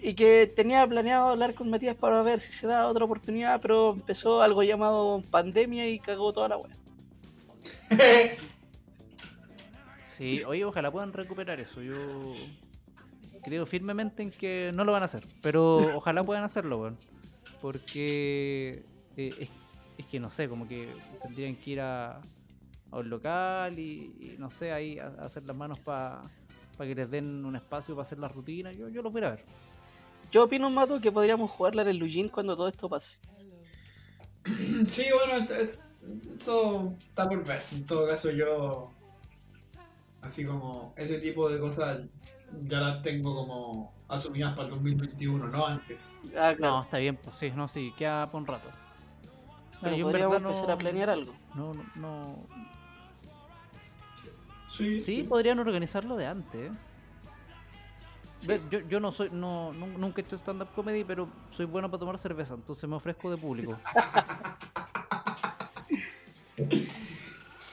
Y que tenía planeado hablar con Matías para ver si se da otra oportunidad, pero empezó algo llamado pandemia y cagó toda la wea.
Sí, oye, ojalá puedan recuperar eso. Yo creo firmemente en que no lo van a hacer, pero ojalá puedan hacerlo, weón. Porque eh, es, es que no sé, como que tendrían que ir a, a un local y, y no sé, ahí a, a hacer las manos para que les den un espacio para hacer la rutina. Yo, yo los voy a ir a ver.
Yo opino, Mato, que podríamos jugarla en el Lujin cuando todo esto pase.
Sí, bueno, es- eso está por verse. En todo caso, yo. Así como ese tipo de cosas ya las tengo como asumidas para el 2021, no antes.
Ah, claro.
No, está bien, pues sí, no, sí, queda por un rato.
Pero
Bueno, yo en
podríamos
verdad no-
empezar a planear algo.
No, no, no-
Sí,
Sí, podrían organizarlo de antes. ¿eh? Ve, Yo, yo no soy, no, nun- nunca he hecho stand-up comedy, pero soy bueno para tomar cerveza, entonces me ofrezco de público.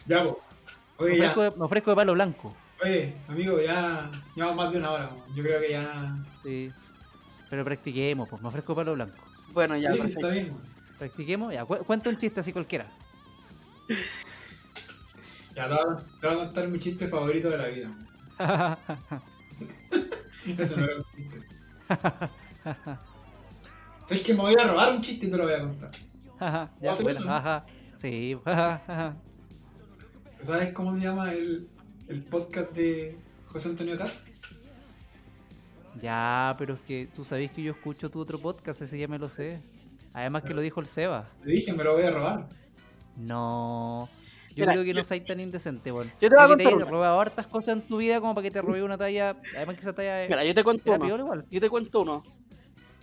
Ya.
Me
ya.
ofrezco de, me ofrezco de palo blanco.
Oye, amigo, ya llevamos más de una hora. Yo creo que ya.
Sí. Pero practiquemos, pues me ofrezco de palo blanco.
Bueno, ya,
sí, sí, está bien.
Practiquemos, ya, cu- cuenta un chiste así cualquiera.
Ya te voy, a, contar mi chiste favorito de la vida. Eso no era un chiste. ¿Sabes que me voy a robar un chiste y te lo voy a contar?
ya, bueno,
eso, ¿no?
ajá. Sí,
¿Sabes cómo se llama el, el podcast de José Antonio Castro?
ya, pero es que tú sabés que yo escucho tu otro podcast, ese ya me lo sé. Además que lo dijo el Seba.
Le dije, me lo voy a robar.
No. Yo
Mira,
creo que
yo-
no seas tan indecente, weón.
yo te voy a
que
contar una.
robado hartas cosas en tu vida como para que te robé una talla. Además que esa talla es,
Mira, yo te cuento
era
uno.
peor igual.
Yo te cuento uno.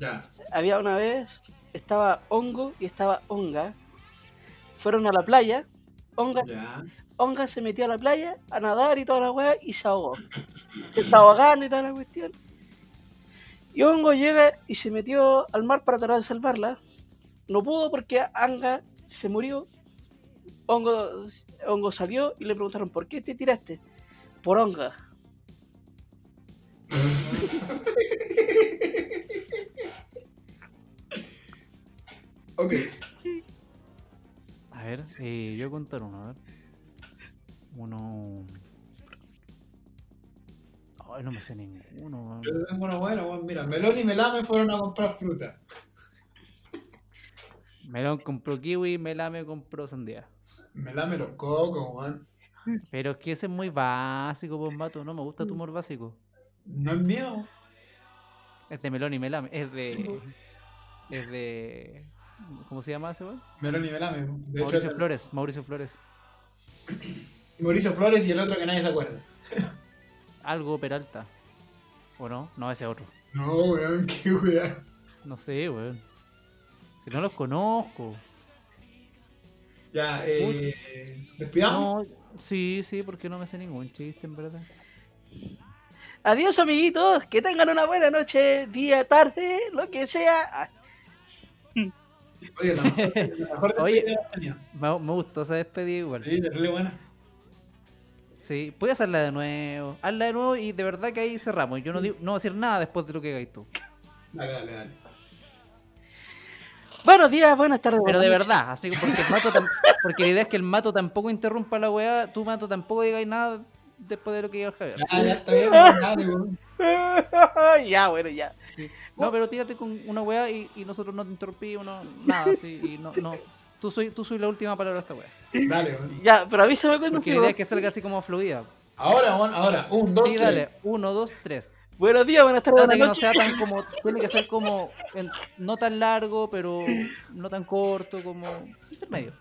Ya.
Había una vez, estaba Hongo y estaba Onga. Fueron a la playa. Onga,
Ya.
Onga se metió a la playa a nadar y toda la weá y se ahogó. Se estaba ahogando y toda la cuestión. Y Hongo llega y se metió al mar para tratar de salvarla. No pudo porque Anga se murió. Hongo, Hongo salió y le preguntaron, ¿por qué te tiraste? Por Onga.
Ok.
A ver, eh, yo voy a contar uno, a ver. Uno. Ay, no me sé ninguno.
Yo tengo uno bueno. Mira, Melón y Melame fueron a comprar fruta.
Melón compró kiwi, Melame compró sandía.
Melame los cocos, weón.
Pero es que ese es muy básico, pues mato. No me gusta tu humor básico.
No es mío.
Es de Melón y Melame. Es de. Es de. ¿Cómo se llama ese weón?
Melón y Melame. De
Mauricio Flores. Mauricio Flores.
Mauricio Flores y el otro que nadie se acuerda.
Algo Peralta. ¿O no? No, ese otro.
No, weón, qué weón.
No sé, weón. Si no los conozco.
Ya, eh. ¿Despidamos?
No, sí, sí, porque no me sé ningún chiste, en verdad.
Adiós amiguitos, que tengan una buena noche, día, tarde, lo que sea.
Oye, mejor,
me gustó esa despedida igual.
Sí, terrible buena.
Sí, puedes hacerla de nuevo. Hazla de nuevo y de verdad que ahí cerramos. Yo no, digo, no voy a decir nada después de lo que hagáis tú.
Dale, dale, dale.
Buenos días, buenas tardes.
Pero de verdad, así que porque el mato tam- porque la idea es que el mato tampoco interrumpa la weá, tú mato tampoco digáis nada después de lo que diga el Javier.
Ya, ya está bien, dale, weón.
ya, bueno, ya.
Sí. No, pero tírate con una weá y, y nosotros no te interrumpimos, no, nada, sí, y no, no. Tú soy, tú soy la última palabra de esta weá.
Dale, weón.
Ya, pero avísame cuando
Porque la idea es que salga así como fluida.
Ahora, ahora. Un, dos,
Sí,
tres.
dale. Uno, dos, tres.
Buenos días, buenas tardes,
Trata que
buenas
no
noches.
sea tan como. Tiene que ser como. en- no tan largo, pero no tan corto, como. Intermedio.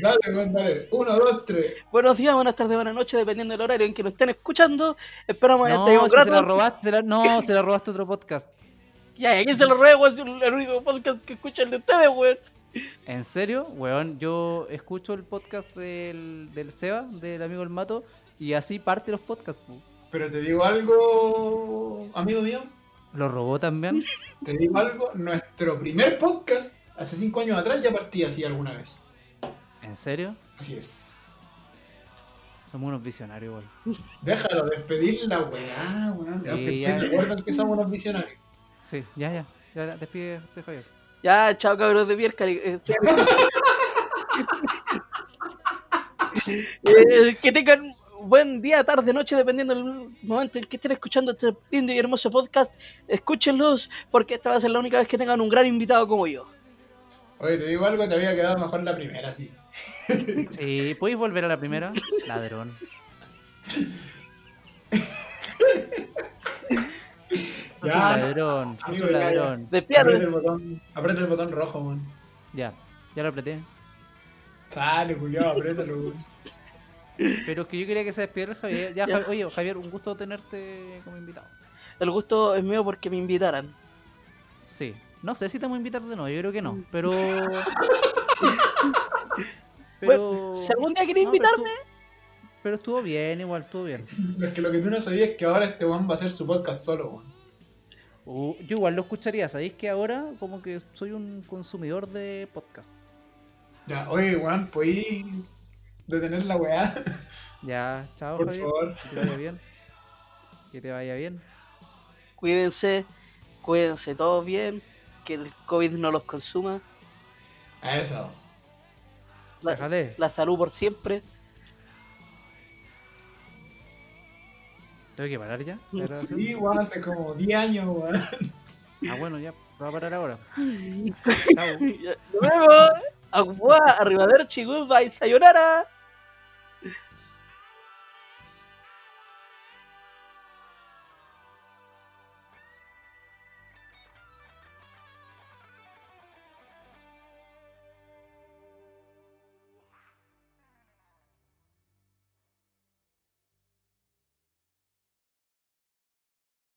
Dale, weón, dale. Uno, dos, tres.
Buenos días, buenas tardes, buenas noches, dependiendo del horario en que nos estén escuchando. Esperamos que
No,
un
si se la robaste, se la- no, se la robaste otro podcast.
Ya, ¿a quién se lo robé, weón? Si el único podcast que escucha el de ustedes, weón.
¿En serio? Weón, yo escucho el podcast del, del Seba, del amigo El Mato, y así parte los podcasts. pu.
Pero te digo algo, amigo mío.
¿Lo robó también?
Te digo algo. Nuestro primer podcast, hace cinco años atrás, ya partía así alguna vez.
¿En serio?
Así es.
Somos unos visionarios, weón.
Déjalo despedir la weá, weón. Recuerden que somos unos visionarios.
Sí, ya, ya. Ya, ya, despide, de Javier.
Ya, chao, cabros de Pierca. Eh, eh, que tengan buen día, tarde, noche, dependiendo del momento en que estén escuchando este lindo y hermoso podcast. Escúchenlos, porque esta va a ser la única vez que tengan un gran invitado como yo.
Oye, te digo algo, te había quedado mejor la primera, sí.
Sí, ¿podéis volver a la primera? Ladrón.
Ya.
un ladrón,
Amigo,
un ladrón.
Aprieta el botón, aprieta el botón rojo, weón.
Ya, ya lo apreté.
Sale, culiao, apriétalo.
Pero es que yo quería que se despidiera el Javier. Ya,
Ya.
Javi- oye, Javier, un gusto tenerte como invitado.
El gusto es mío porque me invitaran.
Sí. No sé si te vamos a invitar de nuevo, yo creo que no. Pero.
Bueno, si algún día querés
no, pero
invitarme,
estuvo- Pero estuvo bien, igual, estuvo bien.
Es que lo que tú no sabías es que ahora este weón va a hacer su podcast solo, weón.
Uh, yo igual lo escucharía, ¿sabéis que ahora como que soy un consumidor de podcast?
Ya, oye, weón, ¿podéis detener la weá?
Ya, chao,
Por
Javier.
favor.
Que te vaya bien. Que te vaya bien.
cuídense, cuídense todos bien, que el COVID no los consuma.
Eso.
La,
Déjale.
la salud por siempre.
¿Tengo que parar ya?
Sí, weón, hace como 10 años, weón.
Ah, bueno, ya. Voy a parar ahora. Chao.
Nos vemos. Agua, arrivederci, goodbye, sayonara.